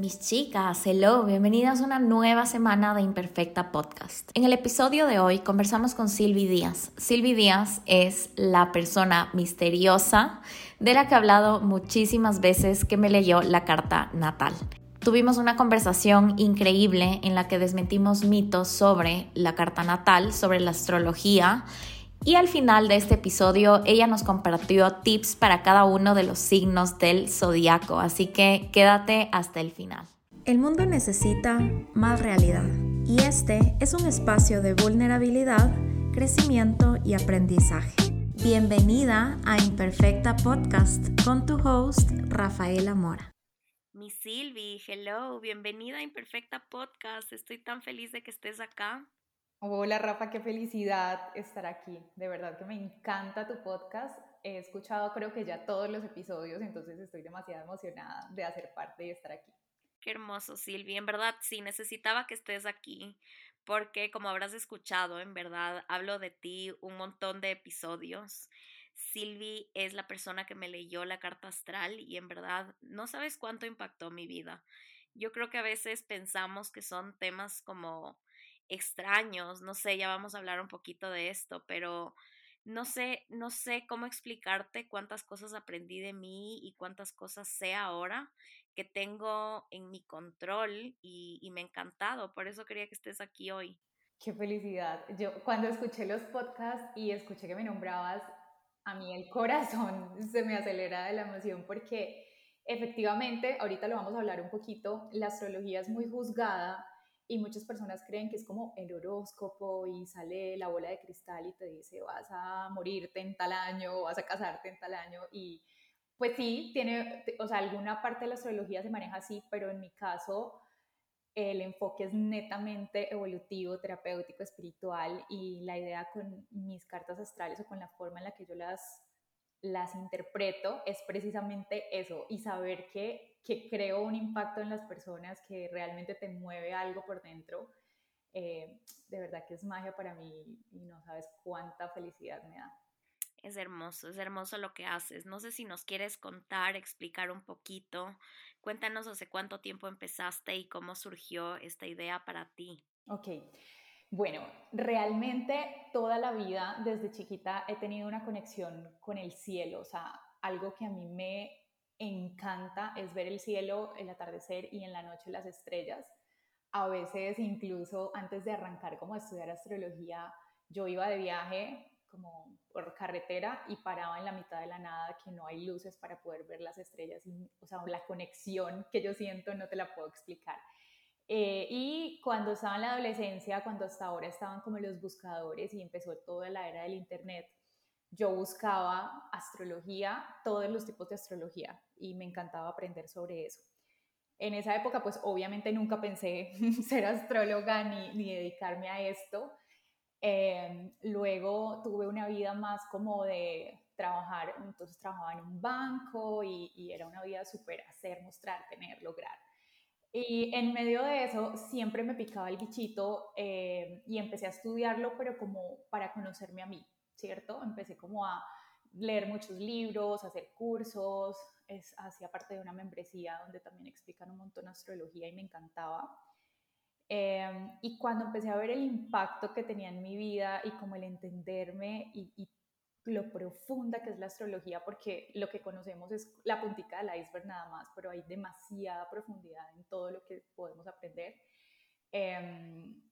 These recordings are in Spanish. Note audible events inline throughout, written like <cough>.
Mis chicas, hello, bienvenidas a una nueva semana de Imperfecta Podcast. En el episodio de hoy conversamos con Silvi Díaz. Silvi Díaz es la persona misteriosa de la que he hablado muchísimas veces que me leyó la carta natal. Tuvimos una conversación increíble en la que desmentimos mitos sobre la carta natal, sobre la astrología y al final de este episodio ella nos compartió tips para cada uno de los signos del zodiaco, así que quédate hasta el final. El mundo necesita más realidad y este es un espacio de vulnerabilidad, crecimiento y aprendizaje. Bienvenida a Imperfecta Podcast con tu host Rafaela Mora. Mi Silvi, hello, bienvenida a Imperfecta Podcast. Estoy tan feliz de que estés acá. Hola Rafa, qué felicidad estar aquí. De verdad que me encanta tu podcast. He escuchado creo que ya todos los episodios, entonces estoy demasiado emocionada de hacer parte y estar aquí. Qué hermoso, Silvi. En verdad, sí, necesitaba que estés aquí porque como habrás escuchado, en verdad, hablo de ti un montón de episodios. Silvi es la persona que me leyó la carta astral y en verdad no sabes cuánto impactó mi vida. Yo creo que a veces pensamos que son temas como extraños, no sé, ya vamos a hablar un poquito de esto, pero no sé, no sé cómo explicarte cuántas cosas aprendí de mí y cuántas cosas sé ahora que tengo en mi control y, me ha encantado, por eso quería que estés aquí hoy. Qué felicidad. Yo cuando escuché los podcasts y escuché que me nombrabas, a mí el corazón <laughs> se me acelera de la emoción porque efectivamente, ahorita lo vamos a hablar un poquito, la astrología es muy juzgada y muchas personas creen que es como el horóscopo y sale la bola de cristal y te dice vas a morirte en tal año, vas a casarte en tal año y pues sí, tiene, o sea, alguna parte de la astrología se maneja así, pero en mi caso el enfoque es netamente evolutivo, terapéutico, espiritual y la idea con mis cartas astrales o con la forma en la que yo las las interpreto es precisamente eso y saber que, que creo un impacto en las personas, que realmente te mueve algo por dentro, eh, de verdad que es magia para mí y no sabes cuánta felicidad me da. Es hermoso, es hermoso lo que haces. No sé si nos quieres contar, explicar un poquito. Cuéntanos hace cuánto tiempo empezaste y cómo surgió esta idea para ti. Ok, bueno, realmente toda la vida, desde chiquita, he tenido una conexión con el cielo, o sea, algo que a mí me encanta es ver el cielo, el atardecer y en la noche las estrellas. A veces incluso antes de arrancar como a estudiar astrología, yo iba de viaje como por carretera y paraba en la mitad de la nada que no hay luces para poder ver las estrellas. O sea, la conexión que yo siento no te la puedo explicar. Eh, y cuando estaba en la adolescencia, cuando hasta ahora estaban como los buscadores y empezó toda la era del Internet, yo buscaba astrología, todos los tipos de astrología, y me encantaba aprender sobre eso. En esa época, pues obviamente nunca pensé <laughs> ser astróloga ni, ni dedicarme a esto. Em, luego tuve una vida más como de trabajar, entonces trabajaba en un banco y, y era una vida súper hacer, mostrar, tener, lograr. Y en medio de eso siempre me picaba el bichito eh, y empecé a estudiarlo, pero como para conocerme a mí, ¿cierto? Empecé como a leer muchos libros, hacer cursos, es, hacía parte de una membresía donde también explican un montón astrología y me encantaba. Em, y cuando empecé a ver el impacto que tenía en mi vida y como el entenderme y, y lo profunda que es la astrología, porque lo que conocemos es la puntica del iceberg nada más, pero hay demasiada profundidad en todo lo que podemos aprender. Em,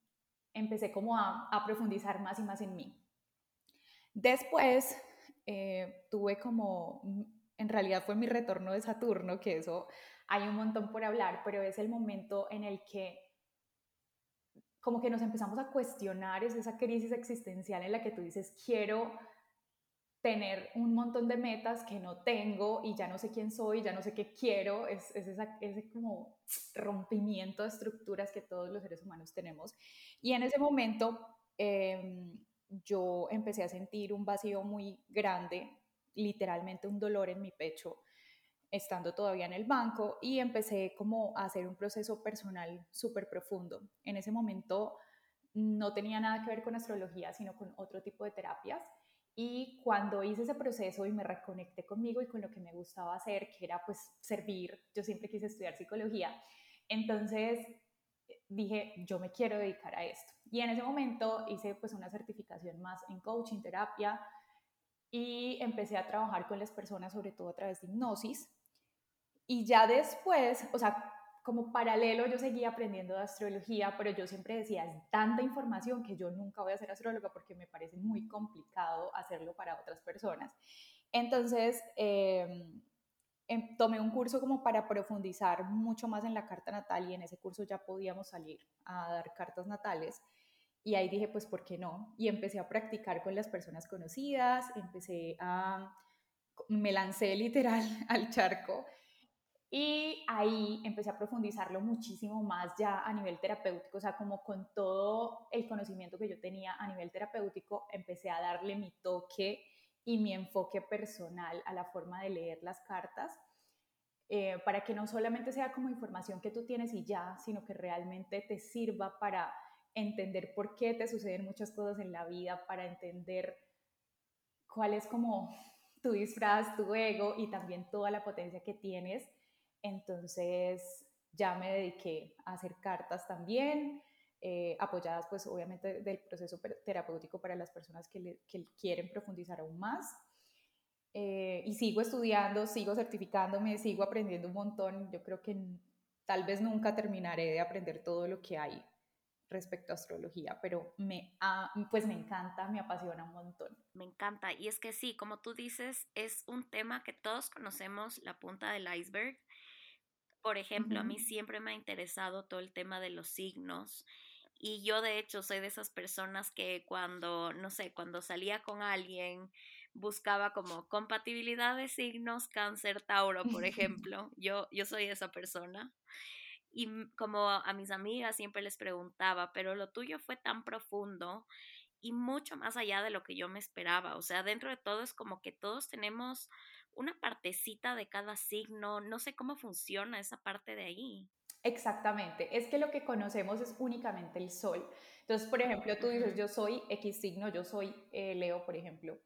empecé como a, a, profundizar más y más en mí. Después eh, tuve como, en realidad fue mi retorno de Saturno, que eso hay un montón por hablar, pero es el momento en el que como que nos empezamos a cuestionar, es esa crisis existencial en la que tú dices, quiero tener un montón de metas que no tengo y ya no sé quién soy, ya no sé qué quiero, es, ese como rompimiento de estructuras que todos los seres humanos tenemos. Y en ese momento em, yo empecé a sentir un vacío muy grande, literalmente un dolor en mi pecho, estando todavía en el banco y empecé como a hacer un proceso personal súper profundo. En ese momento no tenía nada que ver con astrología, sino con otro tipo de terapias y cuando hice ese proceso y me reconecté conmigo y con lo que me gustaba hacer, que era pues servir, yo siempre quise estudiar psicología, Entonces dije, yo me quiero dedicar a esto. Y en ese momento hice pues una certificación más en coaching, terapia, y empecé a trabajar con las personas, sobre todo a través de hipnosis. Y ya después, o sea, como paralelo yo seguía aprendiendo de astrología, pero yo siempre decía, es tanta información que yo nunca voy a ser astróloga porque me parece muy complicado hacerlo para otras personas. Entonces, em, tomé un curso como para profundizar mucho más en la carta natal y en ese curso ya podíamos salir a dar cartas natales. Y ahí dije, pues, ¿por qué no? Y empecé a practicar con las personas conocidas, empecé a, me lancé literal <laughs> al charco y ahí empecé a profundizarlo muchísimo más ya a nivel terapéutico, o sea, como con todo el conocimiento que yo tenía a nivel terapéutico, empecé a darle mi toque y mi enfoque personal a la forma de leer las cartas, eh, para que no solamente sea como información que tú tienes y ya, sino que realmente te sirva para entender por qué te suceden muchas cosas en la vida, para entender cuál es como <laughs> tu disfraz, tu ego y también toda la potencia que tienes entonces ya me dediqué a hacer cartas también, eh, apoyadas pues obviamente del proceso terapéutico para las personas que, quieren profundizar aún más. Eh, y sigo estudiando, sigo certificándome, sigo aprendiendo un montón. Yo creo que tal vez nunca terminaré de aprender todo lo que hay respecto a astrología, pero me, pues me encanta, me apasiona un montón. Me encanta. Y es que sí, como tú dices, es un tema que todos conocemos, la punta del iceberg, por ejemplo, a mí siempre me ha interesado todo el tema de los signos y yo de hecho soy de esas personas que cuando, no sé, cuando salía con alguien buscaba como compatibilidad de signos cáncer, Tauro, por <laughs> ejemplo. Yo, yo soy esa persona. Y como a mis amigas siempre les preguntaba, pero lo tuyo fue tan profundo y mucho más allá de lo que yo me esperaba. O sea, dentro de todo es como que todos tenemos una partecita de cada signo, no sé cómo funciona esa parte de ahí. Exactamente, es que lo que conocemos es únicamente el sol. Entonces, por ejemplo, tú dices, yo soy X signo, yo soy eh, Leo, por ejemplo.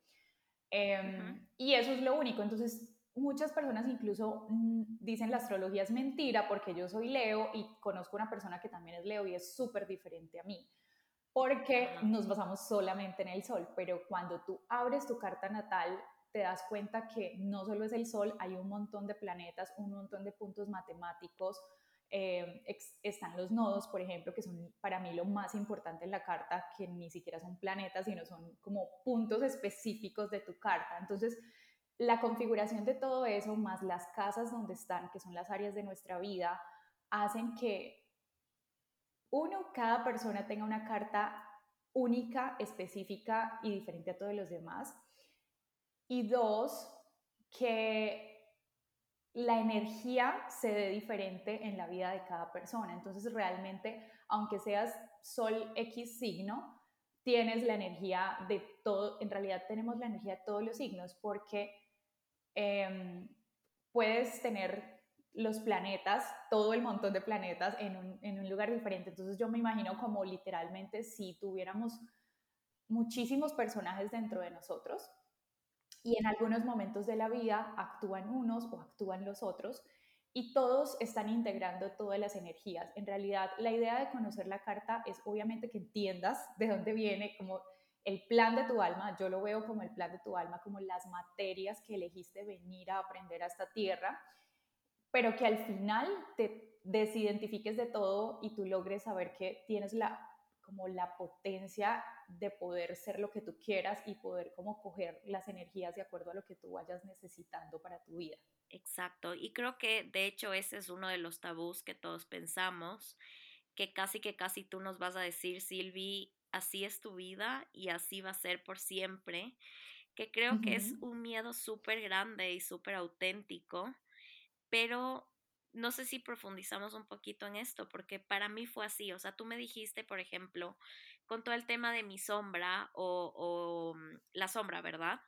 Em, y eso es lo único. Entonces, muchas personas incluso mm, dicen la astrología es mentira porque yo soy Leo y conozco una persona que también es Leo y es súper diferente a mí. Porque nos basamos solamente en el sol, pero cuando tú abres tu carta natal, te das cuenta que no solo es el Sol, hay un montón de planetas, un montón de puntos matemáticos, eh, están los nodos, por ejemplo, que son para mí lo más importante en la carta, que ni siquiera son planetas, sino son como puntos específicos de tu carta. Entonces, la configuración de todo eso, más las casas donde están, que son las áreas de nuestra vida, hacen que uno, cada persona tenga una carta única, específica y diferente a todos los demás. Y dos, que la energía se dé diferente en la vida de cada persona. Entonces, realmente, aunque seas Sol X signo, tienes la energía de todo, en realidad tenemos la energía de todos los signos porque em, puedes tener los planetas, todo el montón de planetas en un, en un lugar diferente. Entonces yo me imagino como literalmente si tuviéramos muchísimos personajes dentro de nosotros, y en algunos momentos de la vida actúan unos o actúan los otros y todos están integrando todas las energías. En realidad, la idea de conocer la carta es obviamente que entiendas de dónde viene como el plan de tu alma, yo lo veo como el plan de tu alma, como las materias que elegiste venir a aprender a esta tierra, pero que al final te desidentifiques de todo y tú logres saber que tienes la como la potencia de poder ser lo que tú quieras y poder como coger las energías de acuerdo a lo que tú vayas necesitando para tu vida. Exacto, y creo que de hecho ese es uno de los tabús que todos pensamos, que casi que casi tú nos vas a decir, Silvi, así es tu vida y así va a ser por siempre, que creo que es un miedo súper grande y súper auténtico, pero no sé si profundizamos un poquito en esto, porque para mí fue así. O sea, tú me dijiste, por ejemplo, con todo el tema de mi sombra o, mm, la sombra, ¿verdad?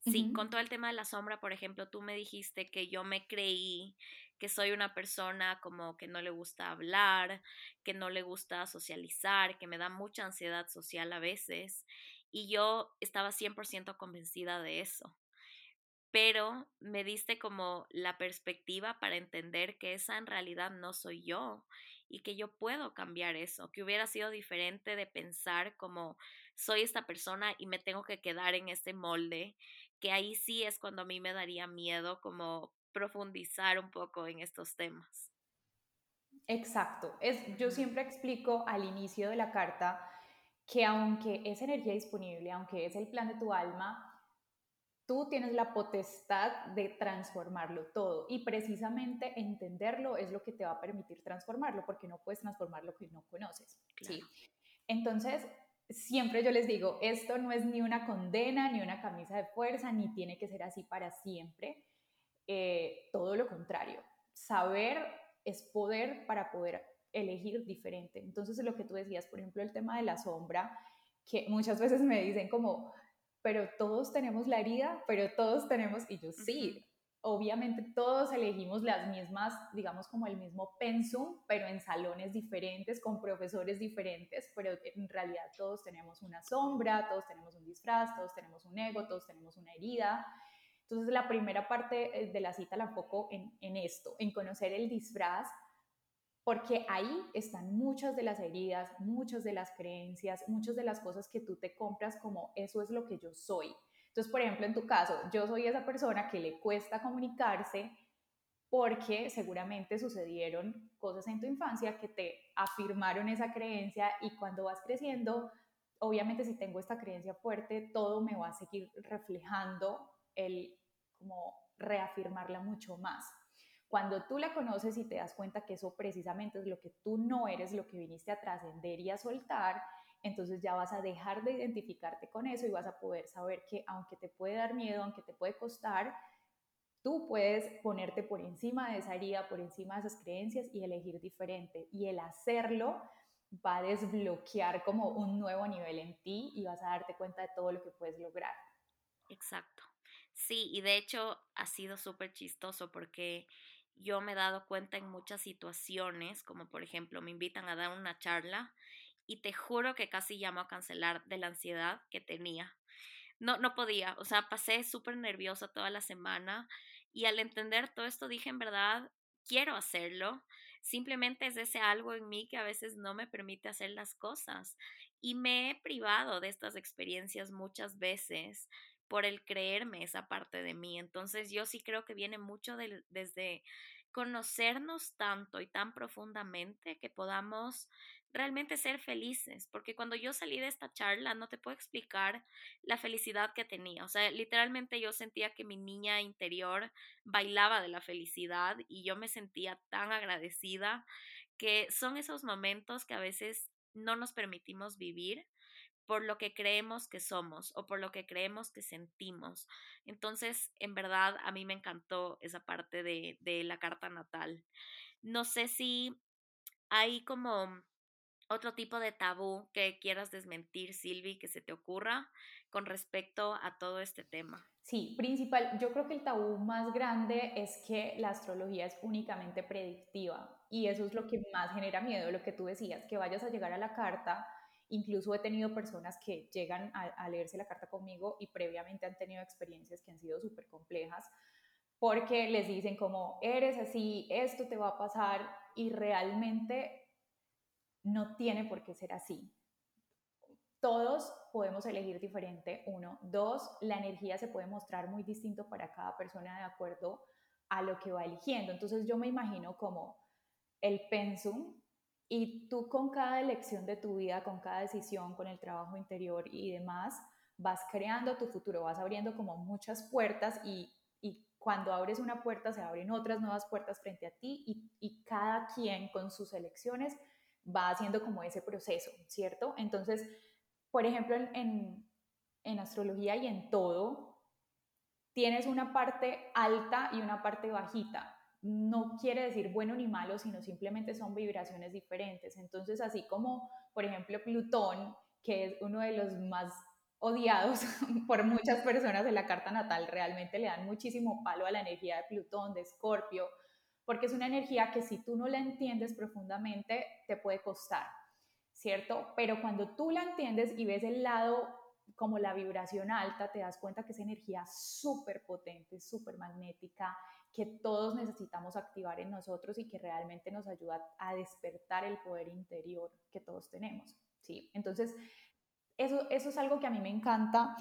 Sí, con todo el tema de la sombra, por ejemplo, tú me dijiste que yo me creí que soy una persona como que no le gusta hablar, que no le gusta socializar, que me da mucha ansiedad social a veces, y yo estaba 100% convencida de eso. pero me diste como la perspectiva para entender que esa en realidad no soy yo y que yo puedo cambiar eso, que hubiera sido diferente de pensar como soy esta persona y me tengo que quedar en este molde, que ahí sí es cuando a mí me daría miedo como profundizar un poco en estos temas. Exacto. Es, yo siempre explico al inicio de la carta que aunque es energía disponible, aunque es el plan de tu alma, tú tienes la potestad de transformarlo todo y precisamente entenderlo es lo que te va a permitir transformarlo porque no puedes transformar lo que no conoces. ¿sí? Entonces, siempre yo les digo, esto no es ni una condena, ni una camisa de fuerza, ni tiene que ser así para siempre. Eh, todo lo contrario, saber es poder para poder elegir diferente. Entonces, lo que tú decías, por ejemplo, el tema de la sombra, que muchas veces me dicen como, pero todos tenemos la herida, pero todos tenemos, y yo sí, obviamente todos elegimos las mismas, digamos como el mismo pensum, pero en salones diferentes, con profesores diferentes, pero en realidad todos tenemos una sombra, todos tenemos un disfraz, todos tenemos un ego, todos tenemos una herida. Entonces la primera parte eh, de la cita la enfoco en, en esto, en conocer el disfraz, porque ahí están muchas de las heridas, muchas de las creencias, muchas de las cosas que tú te compras como eso es lo que yo soy. Entonces, por ejemplo, en tu caso, yo soy esa persona que le cuesta comunicarse porque seguramente sucedieron cosas en tu infancia que te afirmaron esa creencia y cuando vas creciendo, obviamente si tengo esta creencia fuerte, todo me va a seguir reflejando el como reafirmarla mucho más. Cuando tú la conoces y te das cuenta que eso precisamente es lo que tú no eres, lo que viniste a trascender y a soltar, entonces ya vas a dejar de identificarte con eso y vas a poder saber que aunque te puede dar miedo, aunque te puede costar, tú puedes ponerte por encima de esa herida, por encima de esas creencias y elegir diferente. Y el hacerlo va a desbloquear como un nuevo nivel en ti y vas a darte cuenta de todo lo que puedes lograr. Exacto. Sí, y de hecho ha sido súper chistoso porque yo me he dado cuenta en muchas situaciones, como por ejemplo me invitan a dar una charla y te juro que casi llamo a cancelar de la ansiedad que tenía. No, no podía, o sea, pasé súper nerviosa toda la semana y al entender todo esto dije en verdad, quiero hacerlo, simplemente es ese algo en mí que a veces no me permite hacer las cosas y me he privado de estas experiencias muchas veces por el creerme esa parte de mí. Entonces yo sí creo que viene mucho desde conocernos tanto y tan profundamente que podamos realmente ser felices, porque cuando yo salí de esta charla no te puedo explicar la felicidad que tenía, o sea, literalmente yo sentía que mi niña interior bailaba de la felicidad y yo me sentía tan agradecida que son esos momentos que a veces no nos permitimos vivir por lo que creemos que somos o por lo que creemos que sentimos. Entonces, en verdad, a mí me encantó esa parte de, de la carta natal. No sé si hay como otro tipo de tabú que quieras desmentir, Silvi, que se te ocurra con respecto a todo este tema. Sí, principal, yo creo que el tabú más grande es que la astrología es únicamente predictiva y eso es lo que más genera miedo, lo que tú decías, que vayas a llegar a la carta Incluso he tenido personas que llegan a, leerse la carta conmigo y previamente han tenido experiencias que han sido súper complejas porque les dicen como, eres así, esto te va a pasar y realmente no tiene por qué ser así. Todos podemos elegir diferente, uno. Dos, la energía se puede mostrar muy distinto para cada persona de acuerdo a lo que va eligiendo. Entonces yo me imagino como el pensum y tú con cada elección de tu vida, con cada decisión, con el trabajo interior y demás, vas creando tu futuro, vas abriendo como muchas puertas y, cuando abres una puerta se abren otras nuevas puertas frente a ti y, cada quien con sus elecciones va haciendo como ese proceso, ¿cierto? Entonces, por ejemplo, en, en astrología y en todo, tienes una parte alta y una parte bajita no quiere decir bueno ni malo, sino simplemente son vibraciones diferentes. Entonces, así como, por ejemplo, Plutón, que es uno de los más odiados <laughs> por muchas personas en la carta natal, realmente le dan muchísimo palo a la energía de Plutón, de Escorpio, porque es una energía que si tú no la entiendes profundamente, te puede costar, ¿cierto? Pero cuando tú la entiendes y ves el lado como la vibración alta, te das cuenta que es energía súper potente, súper magnética, que todos necesitamos activar en nosotros y que realmente nos ayuda a despertar el poder interior que todos tenemos. ¿sí? Entonces, eso, eso es algo que a mí me encanta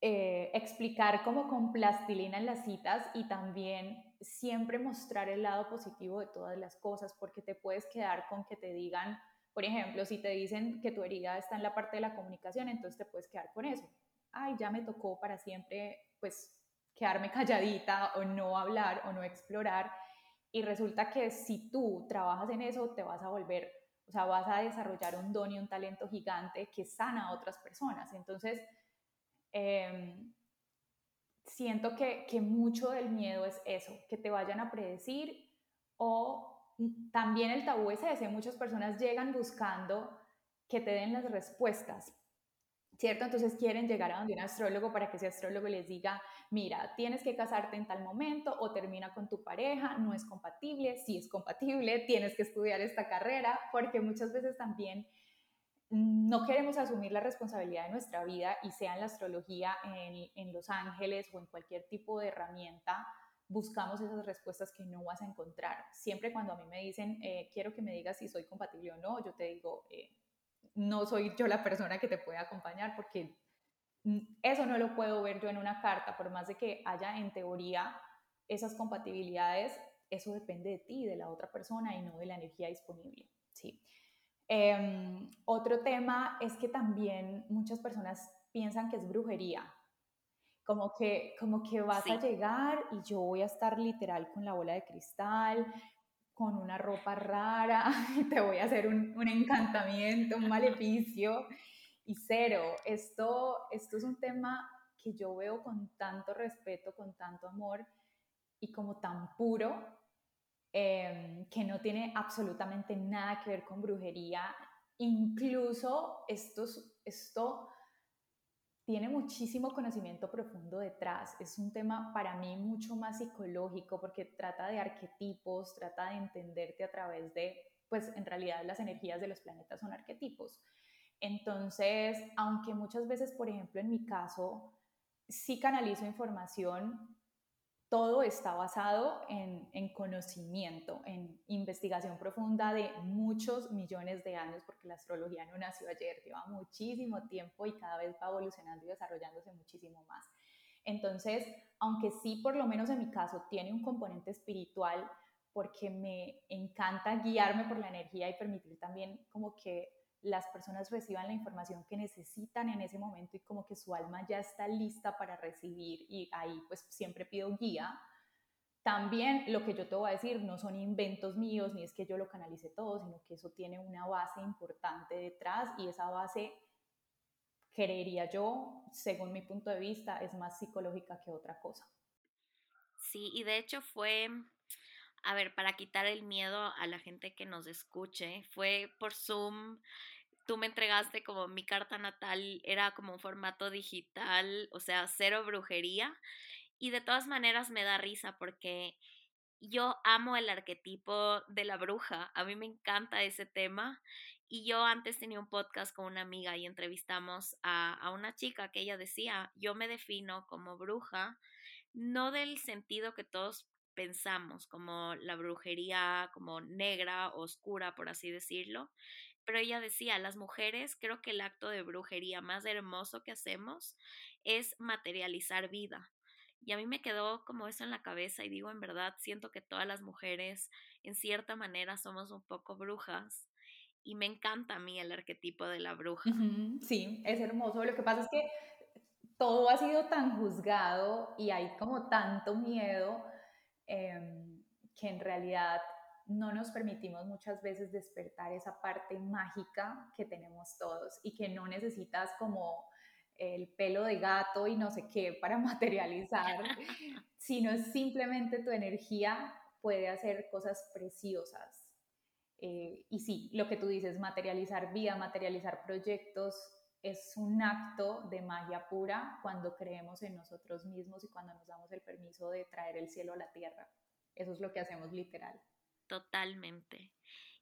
eh, explicar como con plastilina en las citas y también siempre mostrar el lado positivo de todas las cosas, porque te puedes quedar con que te digan, por ejemplo, si te dicen que tu herida está en la parte de la comunicación, entonces te puedes quedar con eso. Ay, ya me tocó para siempre, pues, quedarme calladita o no hablar o no explorar. Y resulta que si tú trabajas en eso, te vas a volver, o sea, vas a desarrollar un don y un talento gigante que sana a otras personas. Entonces, em, siento que, que mucho del miedo es eso, que te vayan a predecir o también el tabú es ese, muchas personas llegan buscando que te den las respuestas, ¿cierto? Entonces quieren llegar a donde un astrólogo para que ese astrólogo les diga, mira, tienes que casarte en tal momento o termina con tu pareja, no es compatible, sí es compatible, tienes que estudiar esta carrera, porque muchas veces también no queremos asumir la responsabilidad de nuestra vida y sea en la astrología, en, en Los Ángeles o en cualquier tipo de herramienta, buscamos esas respuestas que no vas a encontrar. Siempre cuando a mí me dicen, eh, quiero que me digas si soy compatible o no, yo te digo, eh, no soy yo la persona que te puede acompañar porque eso no lo puedo ver yo en una carta, por más de que haya en teoría esas compatibilidades, eso depende de ti, de la otra persona y no de la energía disponible. ¿sí? Em, otro tema es que también muchas personas piensan que es brujería, como que, como que vas a llegar y yo voy a estar literal con la bola de cristal, con una ropa rara, <laughs> te voy a hacer un, un encantamiento, un maleficio y cero. Esto, esto es un tema que yo veo con tanto respeto, con tanto amor y como tan puro, em, que no tiene absolutamente nada que ver con brujería. Incluso esto, esto tiene muchísimo conocimiento profundo detrás. Es un tema para mí mucho más psicológico porque trata de arquetipos, trata de entenderte a través de, pues en realidad las energías de los planetas son arquetipos. Entonces, aunque muchas veces, por ejemplo, en mi caso, sí canalizo información todo está basado en, conocimiento, en investigación profunda de muchos millones de años, porque la astrología no nació ayer, lleva muchísimo tiempo y cada vez va evolucionando y desarrollándose muchísimo más. Entonces, aunque sí, por lo menos en mi caso, tiene un componente espiritual, porque me encanta guiarme por la energía y permitir también como que las personas reciban la información que necesitan en ese momento y como que su alma ya está lista para recibir y ahí pues siempre pido guía. También lo que yo te voy a decir no son inventos míos ni es que yo lo canalice todo, sino que eso tiene una base importante detrás y esa base, creería yo, según mi punto de vista, es más psicológica que otra cosa. Sí, y de hecho fue, a ver, para quitar el miedo a la gente que nos escuche, fue por Zoom tú me entregaste como mi carta natal, era como un formato digital, o sea, cero brujería. Y de todas maneras me da risa porque yo amo el arquetipo de la bruja, a mí me encanta ese tema. Y yo antes tenía un podcast con una amiga y entrevistamos a, una chica que ella decía, yo me defino como bruja, no del sentido que todos pensamos, como la brujería como negra, oscura, por así decirlo, pero ella decía, las mujeres, creo que el acto de brujería más hermoso que hacemos es materializar vida. Y a mí me quedó como eso en la cabeza y digo, en verdad, siento que todas las mujeres, en cierta manera, somos un poco brujas. Y me encanta a mí el arquetipo de la bruja. Sí, es hermoso. Lo que pasa es que todo ha sido tan juzgado y hay como tanto miedo em, que en realidad no nos permitimos muchas veces despertar esa parte mágica que tenemos todos y que no necesitas como el pelo de gato y no sé qué para <laughs> materializar, <laughs> sino simplemente tu energía puede hacer cosas preciosas. Eh, y sí, lo que tú dices, materializar vida, materializar proyectos, es un acto de magia pura cuando creemos en nosotros mismos y cuando nos damos el permiso de traer el cielo a la tierra. Eso es lo que hacemos literal. Totalmente.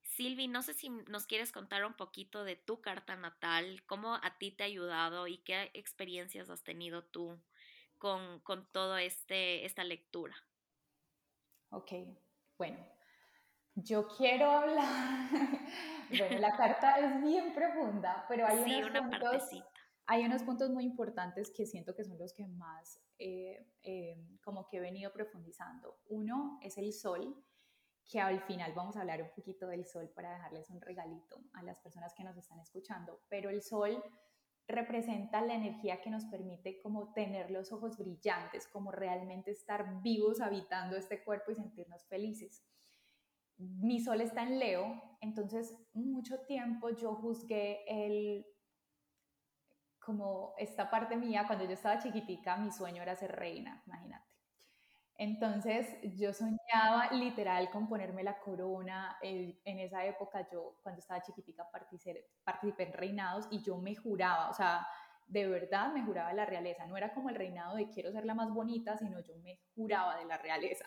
Silvi, no sé si nos quieres contar un poquito de tu carta natal, cómo a ti te ha ayudado y qué experiencias has tenido tú con, con toda este, esta lectura. Ok, bueno, yo quiero hablar, <laughs> bueno, la carta es bien profunda, pero hay, unos puntos, hay unos puntos muy importantes que siento que son los que más eh, eh, como que he venido profundizando. Uno es el sol, que al final vamos a hablar un poquito del sol para dejarles un regalito a las personas que nos están escuchando, pero el sol representa la energía que nos permite como tener los ojos brillantes, como realmente estar vivos habitando este cuerpo y sentirnos felices. Mi sol está en Leo, entonces mucho tiempo yo juzgué el como esta parte mía, cuando yo estaba chiquitica, mi sueño era ser reina, imagínate. Entonces yo soñaba literal con ponerme la corona. en esa época yo, cuando estaba chiquitica, participé, participé en reinados y yo me juraba, o sea, de verdad me juraba la realeza. No era como el reinado de quiero ser la más bonita, sino yo me juraba de la realeza.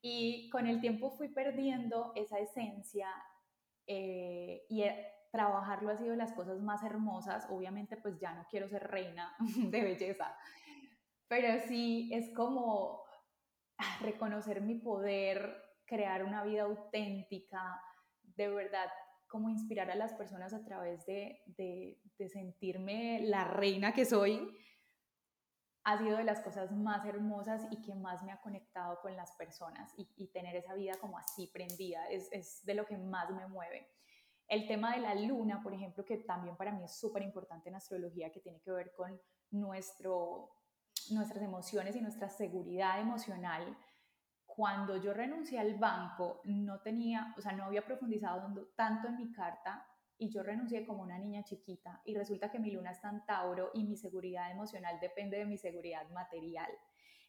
Y con el tiempo fui perdiendo esa esencia eh, y eh, trabajarlo ha sido las cosas más hermosas. Obviamente pues ya no quiero ser reina <laughs> de belleza, pero sí es como reconocer mi poder, crear una vida auténtica, de verdad, como inspirar a las personas a través de, de, sentirme la reina que soy, ha sido de las cosas más hermosas y que más me ha conectado con las personas y, tener esa vida como así prendida es, es, de lo que más me mueve. El tema de la luna, por ejemplo, que también para mí es súper importante en astrología, que tiene que ver con nuestro nuestras emociones y nuestra seguridad emocional, cuando yo renuncié al banco, no tenía, o sea, no había profundizado tanto en mi carta y yo renuncié como una niña chiquita y resulta que mi luna está en Tauro y mi seguridad emocional depende de mi seguridad material.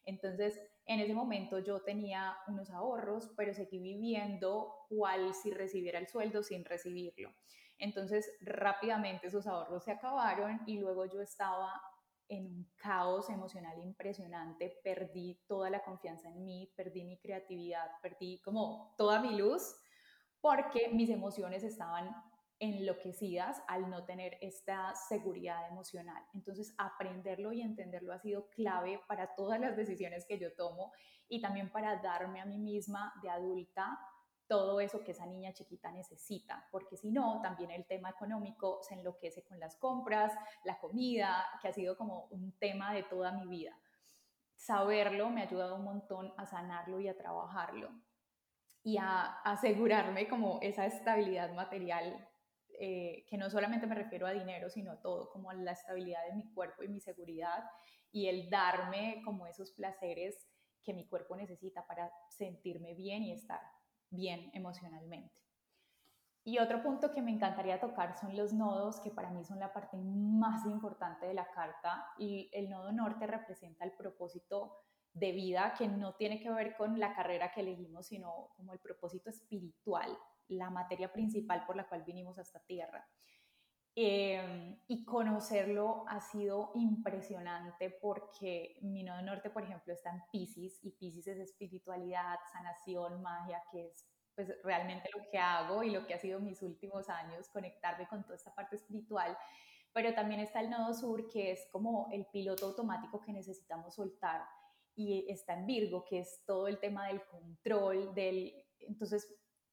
Entonces, en ese momento yo tenía unos ahorros, pero seguí viviendo cual si recibiera el sueldo sin recibirlo. Entonces, rápidamente esos ahorros se acabaron y luego yo estaba en un caos emocional impresionante, perdí toda la confianza en mí, perdí mi creatividad, perdí como toda mi luz, porque mis emociones estaban enloquecidas al no tener esta seguridad emocional. Entonces, aprenderlo y entenderlo ha sido clave para todas las decisiones que yo tomo y también para darme a mí misma de adulta todo eso que esa niña chiquita necesita, porque si no, también el tema económico se enloquece con las compras, la comida, que ha sido como un tema de toda mi vida. Saberlo me ha ayudado un montón a sanarlo y a trabajarlo y a asegurarme como esa estabilidad material, eh, que no solamente me refiero a dinero, sino todo, como la estabilidad de mi cuerpo y mi seguridad y el darme como esos placeres que mi cuerpo necesita para sentirme bien y estar bien emocionalmente. Y otro punto que me encantaría tocar son los nodos, que para mí son la parte más importante de la carta. Y el nodo norte representa el propósito de vida que no tiene que ver con la carrera que elegimos, sino como el propósito espiritual, la materia principal por la cual vinimos a esta tierra. Em, y conocerlo ha sido impresionante porque mi nodo norte, por ejemplo, está en Pisces y Pisces es espiritualidad, sanación, magia, que es pues realmente lo que hago y lo que ha sido mis últimos años, conectarme con toda esta parte espiritual. Pero también está el nodo sur, que es como el piloto automático que necesitamos soltar. Y está en Virgo, que es todo el tema del control, del... Entonces,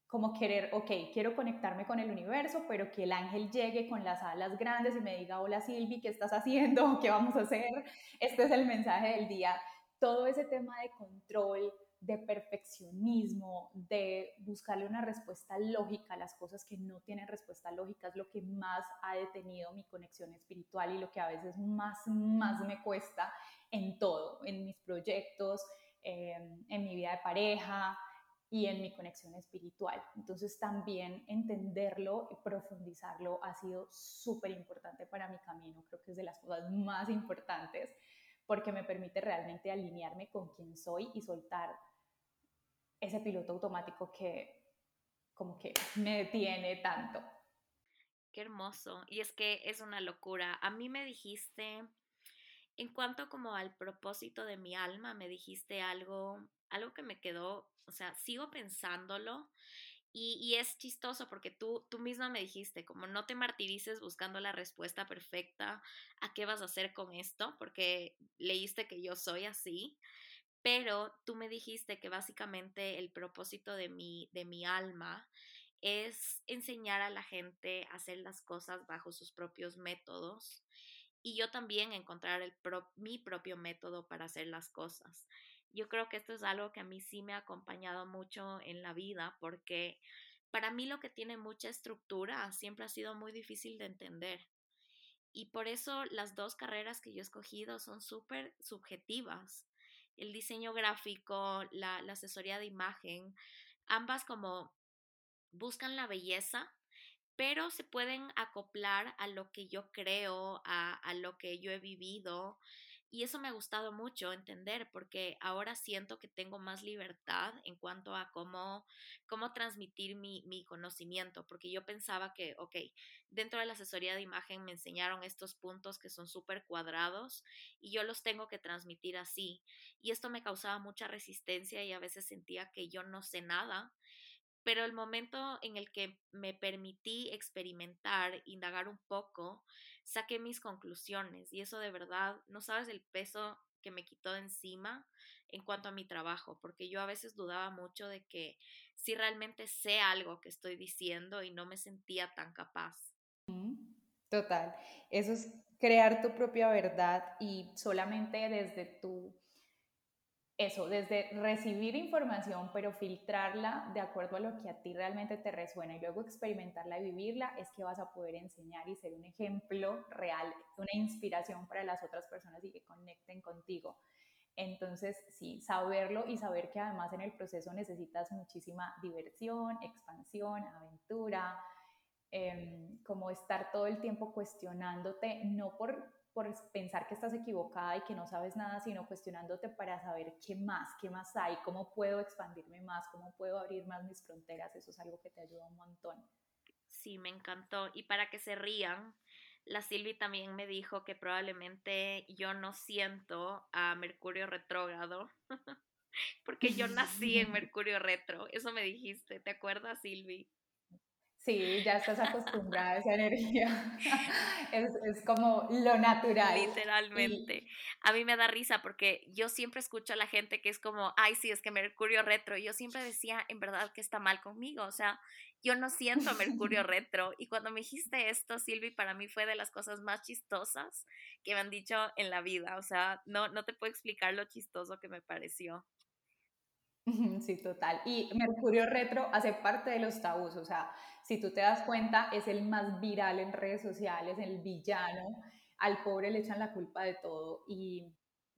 como querer, ok, quiero conectarme con el universo, pero que el ángel llegue con las alas grandes y me diga, hola Silvi, ¿qué estás haciendo? <laughs> ¿Qué vamos a hacer? Este es el mensaje del día. Todo ese tema de control, de perfeccionismo, de buscarle una respuesta lógica a las cosas que no tienen respuesta lógica es lo que más ha detenido mi conexión espiritual y lo que a veces más, más me cuesta en todo, en mis proyectos, en mi vida de pareja, y en mi conexión espiritual. Entonces también entenderlo y profundizarlo ha sido súper importante para mi camino. Creo que es de las cosas más importantes porque me permite realmente alinearme con quien soy y soltar ese piloto automático que como que me detiene tanto. Qué hermoso. Y es que es una locura. A mí me dijiste, en cuanto como al propósito de mi alma, me dijiste algo, algo que me quedó o sea, sigo pensándolo Y, es chistoso porque tú, tú misma me dijiste, como no te martirices buscando la respuesta perfecta a qué vas a hacer con esto, porque leíste que yo soy así, pero tú me dijiste que básicamente el propósito de mi, de mi alma es enseñar a la gente a hacer las cosas bajo sus propios métodos y yo también encontrar el mi propio método para hacer las cosas. Yo creo que esto es algo que a mí sí me ha acompañado mucho en la vida porque para mí lo que tiene mucha estructura siempre ha sido muy difícil de entender. Y por eso las dos carreras que yo he escogido son súper subjetivas. El diseño gráfico, la, la asesoría de imagen, ambas como buscan la belleza, pero se pueden acoplar a lo que yo creo, a, lo que yo he vivido. Y eso me ha gustado mucho entender porque ahora siento que tengo más libertad en cuanto a cómo, cómo transmitir mi, mi conocimiento, porque yo pensaba que, ok, dentro de la asesoría de imagen me enseñaron estos puntos que son súper cuadrados y yo los tengo que transmitir así. Y esto me causaba mucha resistencia y a veces sentía que yo no sé nada pero el momento en el que me permití experimentar, indagar un poco, saqué mis conclusiones y eso de verdad, no sabes el peso que me quitó de encima en cuanto a mi trabajo, porque yo a veces dudaba mucho de que si realmente sé algo que estoy diciendo y no me sentía tan capaz. Total, eso es crear tu propia verdad y solamente desde tu eso, desde recibir información, pero filtrarla de acuerdo a lo que a ti realmente te resuena y luego experimentarla y vivirla, es que vas a poder enseñar y ser un ejemplo real, una inspiración para las otras personas y que conecten contigo. Entonces, sí, saberlo y saber que además en el proceso necesitas muchísima diversión, expansión, aventura, em, como estar todo el tiempo cuestionándote, no por por pensar que estás equivocada y que no sabes nada, sino cuestionándote para saber qué más, qué más hay, cómo puedo expandirme más, cómo puedo abrir más mis fronteras. Eso es algo que te ayuda un montón. Sí, me encantó. Y para que se rían, la Silvi también me dijo que probablemente yo no siento a Mercurio retrógrado, <laughs> porque yo nací en <laughs> Mercurio retro. Eso me dijiste, ¿te acuerdas, Silvi? Sí, ya estás acostumbrada a esa energía. <laughs> es, como lo natural. Literalmente. A mí me da risa porque yo siempre escucho a la gente que es como, ay, sí, es que Mercurio retro. Y yo siempre decía, en verdad, que está mal conmigo. O sea, yo no siento Mercurio <laughs> retro. Y cuando me dijiste esto, Silvi, para mí fue de las cosas más chistosas que me han dicho en la vida. O sea, no, no te puedo explicar lo chistoso que me pareció. <laughs> Sí, total. Y Mercurio Retro hace parte de los tabús, o sea, si tú te das cuenta, es el más viral en redes sociales, el villano, al pobre le echan la culpa de todo. Y,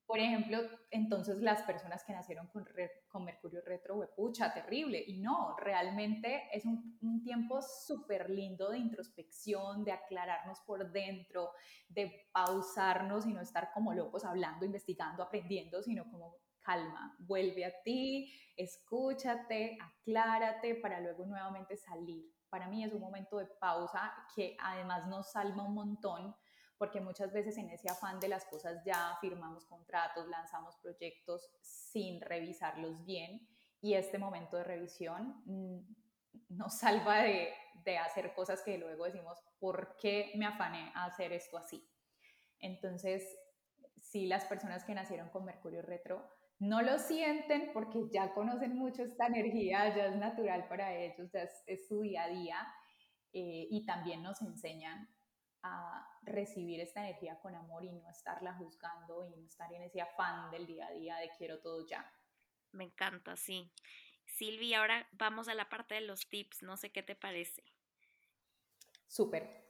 por ejemplo, entonces las personas que nacieron con, con Mercurio Retro, pucha, terrible. Y no, realmente es un, un tiempo súper lindo de introspección, de aclararnos por dentro, de pausarnos y no estar como locos hablando, investigando, aprendiendo, sino como calma, vuelve a ti, escúchate, aclárate para luego nuevamente salir. Para mí es un momento de pausa que además nos salva un montón porque muchas veces en ese afán de las cosas ya firmamos contratos, lanzamos proyectos sin revisarlos bien y este momento de revisión mm, nos salva de, de hacer cosas que luego decimos, ¿por qué me afané a hacer esto así? Entonces, sí, las personas que nacieron con Mercurio retro no lo sienten porque ya conocen mucho esta energía, ya es natural para ellos, ya es, su día a día eh, y también nos enseñan a recibir esta energía con amor y no estarla juzgando y no estar en ese afán del día a día de quiero todo ya. Me encanta, sí. Silvi, ahora vamos a la parte de los tips, no sé qué te parece. Súper.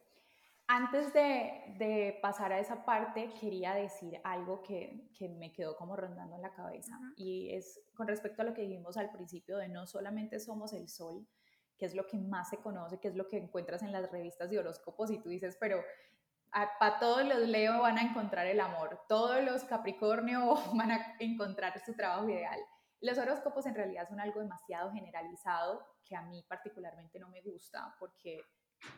Antes de, pasar a esa parte, quería decir algo que, me quedó como rondando en la cabeza y es con respecto a lo que dijimos al principio de no solamente somos el sol, que es lo que más se conoce, que es lo que encuentras en las revistas de horóscopos y tú dices, pero para todos los Leo van a encontrar el amor, todos los Capricornio <laughs> van a encontrar su trabajo ideal. Los horóscopos en realidad son algo demasiado generalizado que a mí particularmente no me gusta porque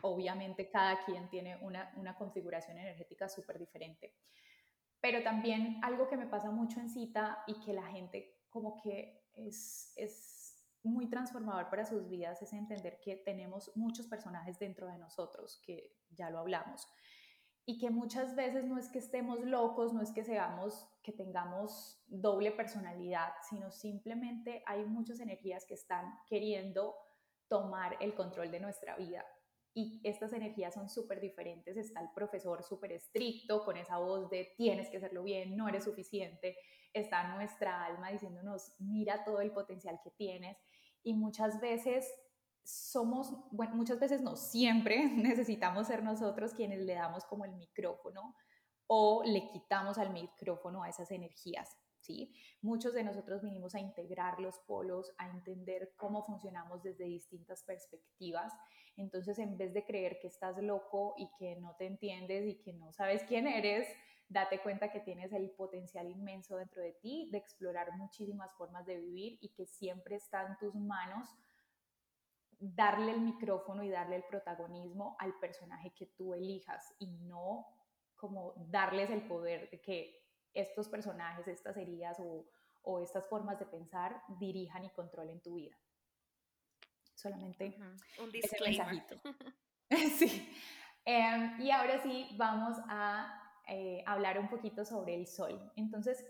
obviamente cada quien tiene una, configuración energética súper diferente. Pero también algo que me pasa mucho en cita y que la gente como que es, es muy transformador para sus vidas es entender que tenemos muchos personajes dentro de nosotros, que ya lo hablamos, y que muchas veces no es que estemos locos, no es que seamos, que tengamos doble personalidad, sino simplemente hay muchas energías que están queriendo tomar el control de nuestra vida. Y estas energías son súper diferentes. Está el profesor súper estricto, con esa voz de tienes que hacerlo bien, no eres suficiente. Está nuestra alma diciéndonos, mira todo el potencial que tienes. Y muchas veces somos, bueno, muchas veces no, siempre <laughs> necesitamos ser nosotros quienes le damos como el micrófono o le quitamos al micrófono a esas energías. ¿Sí? Muchos de nosotros vinimos a integrar los polos, a entender cómo funcionamos desde distintas perspectivas. Entonces, en vez de creer que estás loco y que no te entiendes y que no sabes quién eres, date cuenta que tienes el potencial inmenso dentro de ti de explorar muchísimas formas de vivir y que siempre está en tus manos darle el micrófono y darle el protagonismo al personaje que tú elijas y no como darles el poder de que estos personajes, estas heridas o, estas formas de pensar dirijan y controlen tu vida. Solamente un disclaimer. <laughs> <laughs> sí. Em, y ahora sí, vamos a eh, hablar un poquito sobre el sol. Entonces,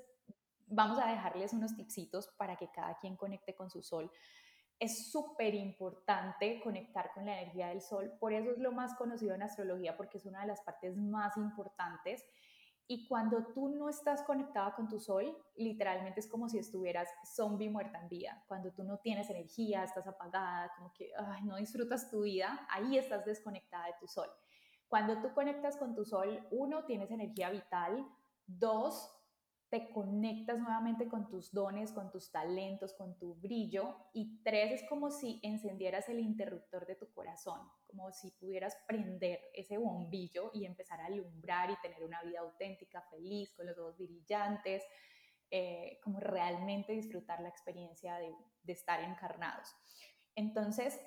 vamos a dejarles unos tipsitos para que cada quien conecte con su sol es súper importante conectar con la energía del sol, por eso es lo más conocido en astrología, porque es una de las partes más importantes. Y cuando tú no estás conectada con tu sol, literalmente es como si estuvieras zombie muerta en vida. Cuando tú no tienes energía, estás apagada, como que no disfrutas tu vida, ahí estás desconectada de tu sol. Cuando tú conectas con tu sol, uno, tienes energía vital, dos, te conectas nuevamente con tus dones, con tus talentos, con tu brillo. Y tres, es como si encendieras el interruptor de tu corazón, como si pudieras prender ese bombillo y empezar a alumbrar y tener una vida auténtica, feliz, con los ojos brillantes, eh, como realmente disfrutar la experiencia de, estar encarnados. Entonces,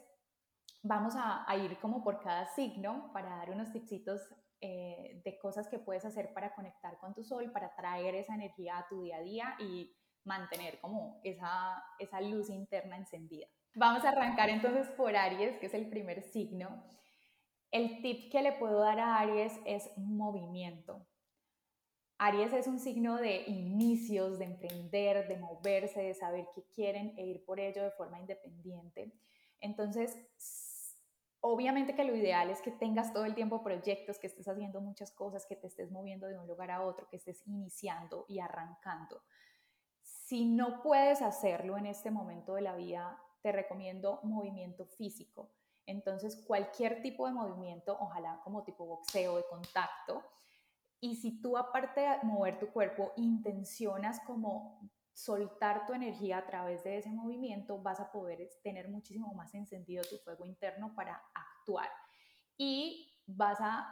vamos a, a, ir como por cada signo para dar unos tipsitos eh, de cosas que puedes hacer para conectar con tu sol, para traer esa energía a tu día a día y mantener como esa, esa luz interna encendida. Vamos a arrancar entonces por Aries, que es el primer signo. El tip que le puedo dar a Aries es movimiento. Aries es un signo de inicios, de emprender, de moverse, de saber qué quieren e ir por ello de forma independiente. Entonces, Obviamente que lo ideal es que tengas todo el tiempo proyectos, que estés haciendo muchas cosas, que te estés moviendo de un lugar a otro, que estés iniciando y arrancando. Si no puedes hacerlo en este momento de la vida, te recomiendo movimiento físico. Entonces, cualquier tipo de movimiento, ojalá como tipo boxeo de contacto. Y si tú aparte de mover tu cuerpo, intencionas como soltar tu energía a través de ese movimiento, vas a poder tener muchísimo más encendido tu fuego interno para actuar. Y vas a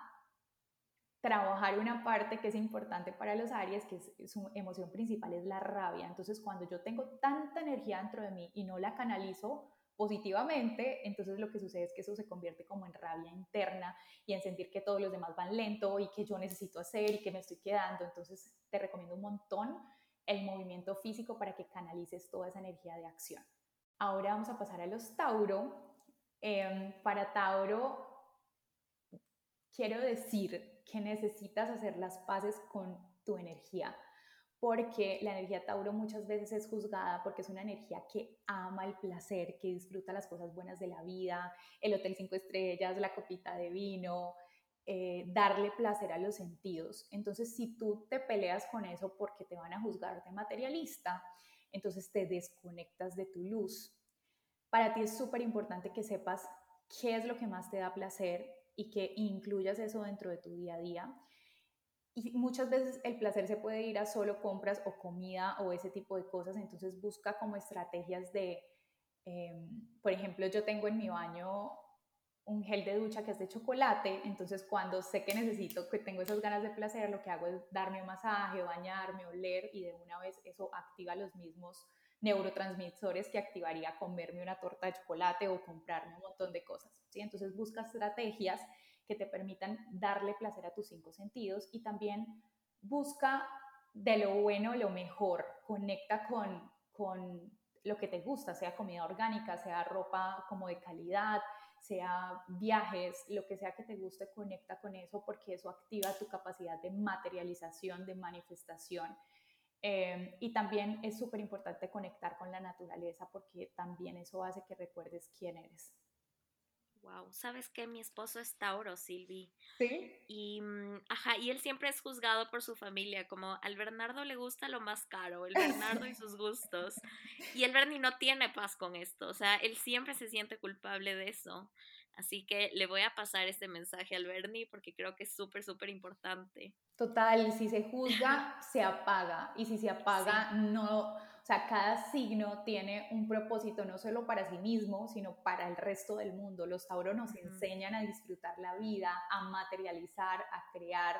trabajar una parte que es importante para los Aries, que es, su emoción principal, es la rabia. Entonces, cuando yo tengo tanta energía dentro de mí y no la canalizo positivamente, entonces lo que sucede es que eso se convierte como en rabia interna y en sentir que todos los demás van lento y que yo necesito hacer y que me estoy quedando. Entonces, te recomiendo un montón el movimiento físico para que canalices toda esa energía de acción. Ahora vamos a pasar a los Tauro. Em, para Tauro, quiero decir que necesitas hacer las paces con tu energía, porque la energía Tauro muchas veces es juzgada porque es una energía que ama el placer, que disfruta las cosas buenas de la vida, el hotel cinco estrellas, la copita de vino, eh, darle placer a los sentidos. Entonces, si tú te peleas con eso porque te van a juzgar de materialista, entonces te desconectas de tu luz. Para ti es súper importante que sepas qué es lo que más te da placer y que incluyas eso dentro de tu día a día. Y muchas veces el placer se puede ir a solo compras o comida o ese tipo de cosas, entonces busca como estrategias de, em, por ejemplo, yo tengo en mi baño un gel de ducha que es de chocolate, entonces cuando sé que necesito, que tengo esas ganas de placer, lo que hago es darme un masaje, bañarme, oler y de una vez eso activa los mismos neurotransmisores que activaría comerme una torta de chocolate o comprarme un montón de cosas. ¿sí? Entonces busca estrategias que te permitan darle placer a tus cinco sentidos y también busca de lo bueno lo mejor, conecta con, con lo que te gusta, sea comida orgánica, sea ropa como de calidad, sea viajes, lo que sea que te guste, conecta con eso porque eso activa tu capacidad de materialización, de manifestación. Eh, y también es súper importante conectar con la naturaleza porque también eso hace que recuerdes quién eres. Wow, ¿sabes qué? Mi esposo es Tauro, Silvi. Sí. Y, mm, ajá, y él siempre es juzgado por su familia, como al Bernardo le gusta lo más caro, el Bernardo y sus gustos. Y el Bernie no tiene paz con esto, o sea, él siempre se siente culpable de eso. Así que le voy a pasar este mensaje al Bernie porque creo que es súper, súper importante. Total, si se juzga, se apaga. Y si se apaga, no o sea, cada signo tiene un propósito no solo para sí mismo, sino para el resto del mundo. Los tauros nos enseñan a disfrutar la vida, a materializar, a crear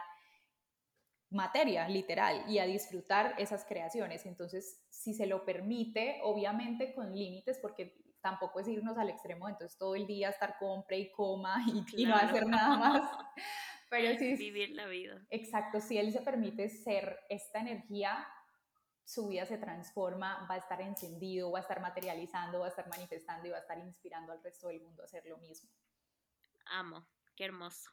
materia, literal, y a disfrutar esas creaciones. Entonces, si se lo permite, obviamente con límites, porque tampoco es irnos al extremo, entonces todo el día estar compre y coma <laughs> y, no hacer nada más. <laughs> Pero sí, vivir la vida. Exacto, si él se permite ser esta energía su vida se transforma, va a estar encendido, va a estar materializando, va a estar manifestando y va a estar inspirando al resto del mundo a hacer lo mismo. Amo, qué hermoso.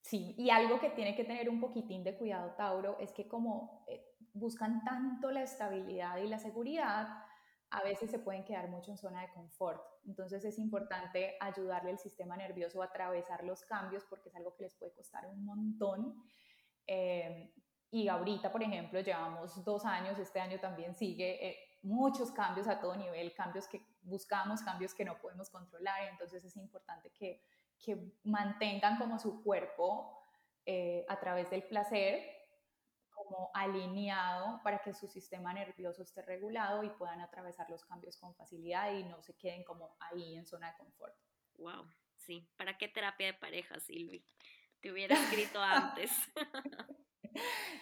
Sí, y algo que tiene que tener un poquitín de cuidado Tauro es que como eh, buscan tanto la estabilidad y la seguridad, a veces se pueden quedar mucho en zona de confort. Entonces es importante ayudarle al sistema nervioso a atravesar los cambios porque es algo que les puede costar un montón. Eh, y ahorita, por ejemplo, llevamos dos años, este año también sigue eh, muchos cambios a todo nivel, cambios que buscamos, cambios que no podemos controlar, entonces es importante que, que mantengan como su cuerpo eh, a través del placer como alineado para que su sistema nervioso esté regulado y puedan atravesar los cambios con facilidad y no se queden como ahí en zona de confort. Wow, sí. ¿Para qué terapia de pareja, Silvi? Te hubiera escrito <laughs> antes. <laughs>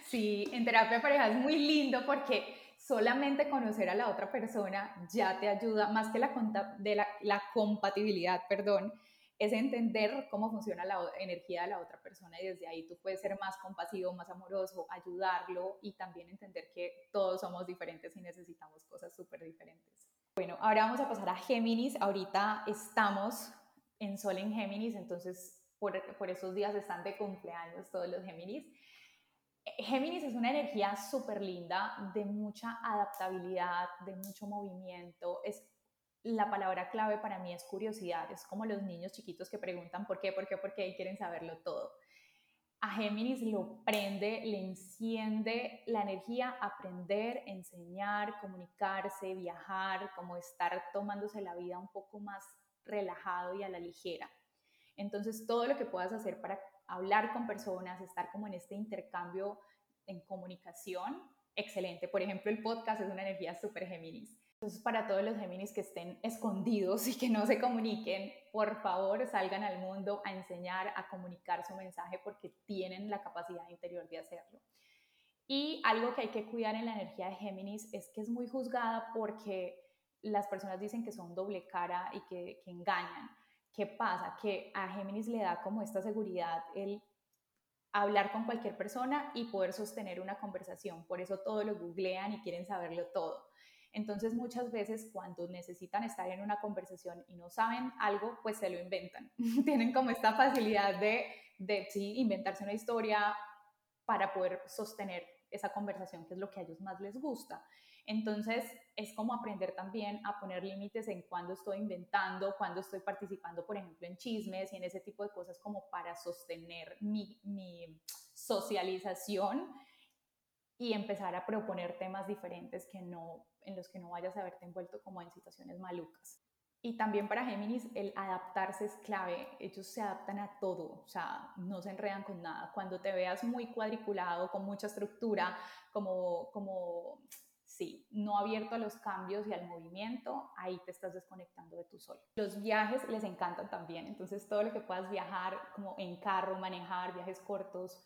Sí, en terapia de pareja es muy lindo porque solamente conocer a la otra persona ya te ayuda, más que la, de la, compatibilidad, perdón, es entender cómo funciona la energía de la otra persona y desde ahí tú puedes ser más compasivo, más amoroso, ayudarlo y también entender que todos somos diferentes y necesitamos cosas súper diferentes. Bueno, ahora vamos a pasar a Géminis. Ahorita estamos en Sol en Géminis, entonces por, por esos días están de cumpleaños todos los Géminis. Géminis es una energía súper linda, de mucha adaptabilidad, de mucho movimiento. Es la palabra clave para mí es curiosidad. Es como los niños chiquitos que preguntan por qué, por qué, por qué y quieren saberlo todo. A Géminis lo prende, le enciende la energía, aprender, enseñar, comunicarse, viajar, como estar tomándose la vida un poco más relajado y a la ligera. Entonces, todo lo que puedas hacer para hablar con personas, estar como en este intercambio en comunicación, excelente. Por ejemplo, el podcast es una energía súper Géminis. Entonces, para todos los Géminis que estén escondidos y que no se comuniquen, por favor salgan al mundo a enseñar, a comunicar su mensaje porque tienen la capacidad interior de hacerlo. Y algo que hay que cuidar en la energía de Géminis es que es muy juzgada porque las personas dicen que son doble cara y que, que engañan. ¿Qué pasa? Que a Géminis le da como esta seguridad el hablar con cualquier persona y poder sostener una conversación. Por eso todo lo googlean y quieren saberlo todo. Entonces muchas veces cuando necesitan estar en una conversación y no saben algo, pues se lo inventan. <laughs> Tienen como esta facilidad de, de sí, inventarse una historia para poder sostener esa conversación, que es lo que a ellos más les gusta. Entonces, es como aprender también a poner límites en cuando estoy inventando, cuando estoy participando, por ejemplo, en chismes y en ese tipo de cosas como para sostener mi, socialización y empezar a proponer temas diferentes que no, en los que no vayas a verte envuelto como en situaciones malucas. Y también para Géminis el adaptarse es clave, ellos se adaptan a todo, o sea, no se enredan con nada. Cuando te veas muy cuadriculado, con mucha estructura, como, como sí, no abierto a los cambios y al movimiento, ahí te estás desconectando de tu sol. Los viajes les encantan también, entonces todo lo que puedas viajar, como en carro, manejar, viajes cortos,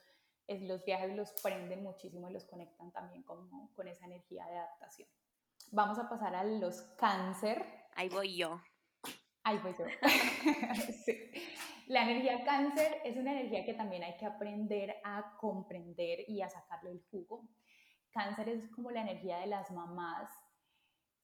es, los viajes los prenden muchísimo y los conectan también con, con esa energía de adaptación. Vamos a pasar a los cáncer. Ahí voy yo. Ahí voy yo. <laughs> La energía cáncer es una energía que también hay que aprender a comprender y a sacarle el jugo Cáncer es como la energía de las mamás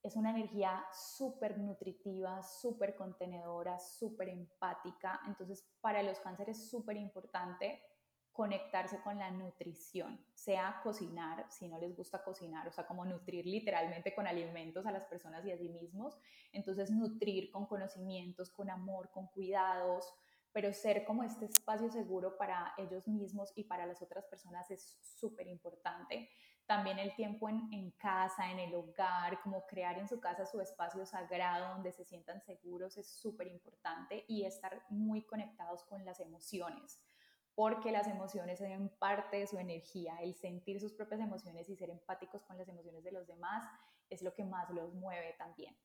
es una energía súper nutritiva, súper contenedora, súper empática. Entonces, para los cánceres es súper importante conectarse con la nutrición, sea cocinar, si no les gusta cocinar, o sea, como nutrir literalmente con alimentos a las personas y a sí mismos. Entonces, nutrir con conocimientos, con amor, con cuidados, pero ser como este espacio seguro para ellos mismos y para las otras personas es súper importante. También el tiempo en, casa, en el hogar, como crear en su casa su espacio sagrado donde se sientan seguros es súper importante y estar muy conectados con las emociones, porque las emociones son parte de su energía, el sentir sus propias emociones y ser empáticos con las emociones de los demás es lo que más los mueve también.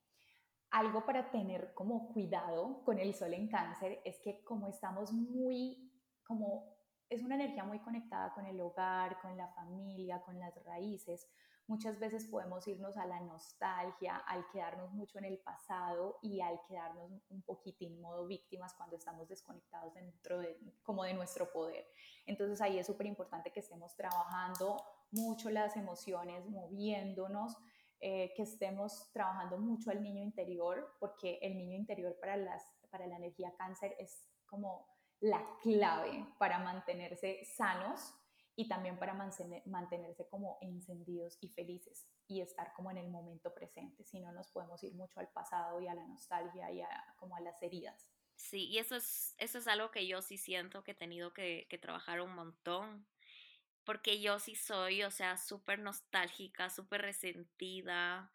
Algo para tener como cuidado con el sol en cáncer es que como estamos muy como es una energía muy conectada con el hogar, con la familia, con las raíces. Muchas veces podemos irnos a la nostalgia, al quedarnos mucho en el pasado y al quedarnos un poquitín modo víctimas cuando estamos desconectados dentro de, como de nuestro poder. Entonces ahí es súper importante que estemos trabajando mucho las emociones, moviéndonos, eh, que estemos trabajando mucho al niño interior, porque el niño interior para, las, para la energía cáncer es como la clave para mantenerse sanos y también para mantenerse como encendidos y felices y estar como en el momento presente. Si no, nos podemos ir mucho al pasado y a la nostalgia y a, como a las heridas. Sí, y eso es, eso es algo que yo sí siento que he tenido que, que trabajar un montón, porque yo sí soy, o sea, súper nostálgica, súper resentida.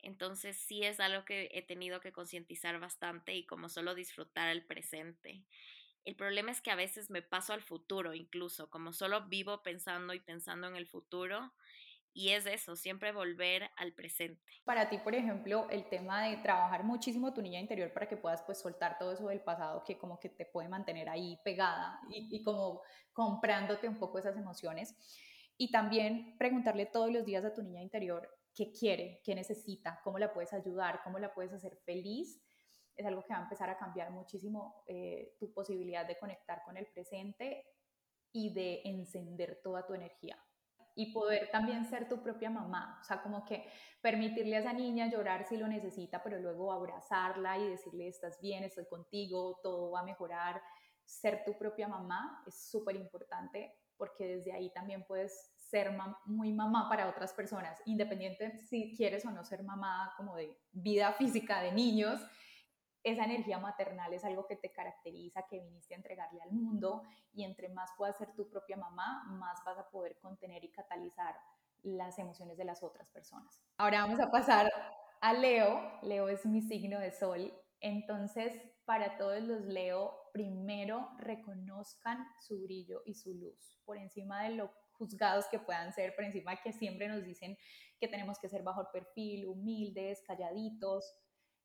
Entonces sí es algo que he tenido que concientizar bastante y como solo disfrutar el presente. El problema es que a veces me paso al futuro incluso, como solo vivo pensando y pensando en el futuro. Y es eso, siempre volver al presente. Para ti, por ejemplo, el tema de trabajar muchísimo tu niña interior para que puedas pues soltar todo eso del pasado que como que te puede mantener ahí pegada y, y como comprándote un poco esas emociones. Y también preguntarle todos los días a tu niña interior qué quiere, qué necesita, cómo la puedes ayudar, cómo la puedes hacer feliz es algo que va a empezar a cambiar muchísimo eh, tu posibilidad de conectar con el presente y de encender toda tu energía. Y poder también ser tu propia mamá, o sea, como que permitirle a esa niña llorar si lo necesita, pero luego abrazarla y decirle, estás bien, estoy contigo, todo va a mejorar. Ser tu propia mamá es súper importante porque desde ahí también puedes ser muy mamá para otras personas, independiente si quieres o no ser mamá como de vida física de niños, esa energía maternal es algo que te caracteriza, que viniste a entregarle al mundo y entre más puedas ser tu propia mamá, más vas a poder contener y catalizar las emociones de las otras personas. Ahora vamos a pasar a Leo. Leo es mi signo de sol. Entonces, para todos los Leo, primero reconozcan su brillo y su luz por encima de lo juzgados que puedan ser, por encima que siempre nos dicen que tenemos que ser bajo perfil, humildes, calladitos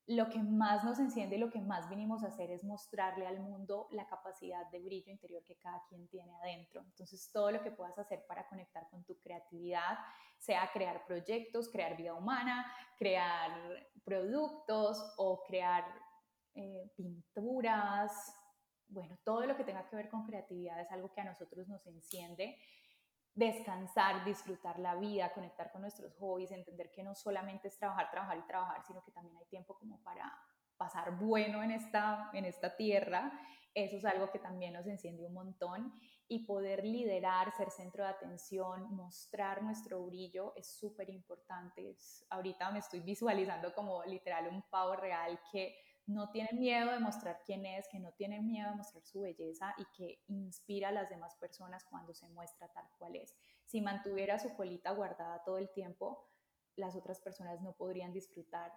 lo que más nos enciende y lo que más vinimos a hacer es mostrarle al mundo la capacidad de brillo interior que cada quien tiene adentro. Entonces, todo lo que puedas hacer para conectar con tu creatividad, sea crear proyectos, crear vida humana, crear productos o crear eh, pinturas, bueno, todo lo que tenga que ver con creatividad es algo que a nosotros nos enciende descansar, disfrutar la vida, conectar con nuestros hobbies, entender que no solamente es trabajar, trabajar y trabajar, sino que también hay tiempo como para pasar bueno en esta, en esta tierra. Eso es algo que también nos enciende un montón y poder liderar, ser centro de atención, mostrar nuestro brillo es súper importante. Ahorita me estoy visualizando como literal un pavo real que no tiene miedo de mostrar quién es, que no tiene miedo de mostrar su belleza y que inspira a las demás personas cuando se muestra tal cual es. Si mantuviera su colita guardada todo el tiempo, las otras personas no podrían disfrutar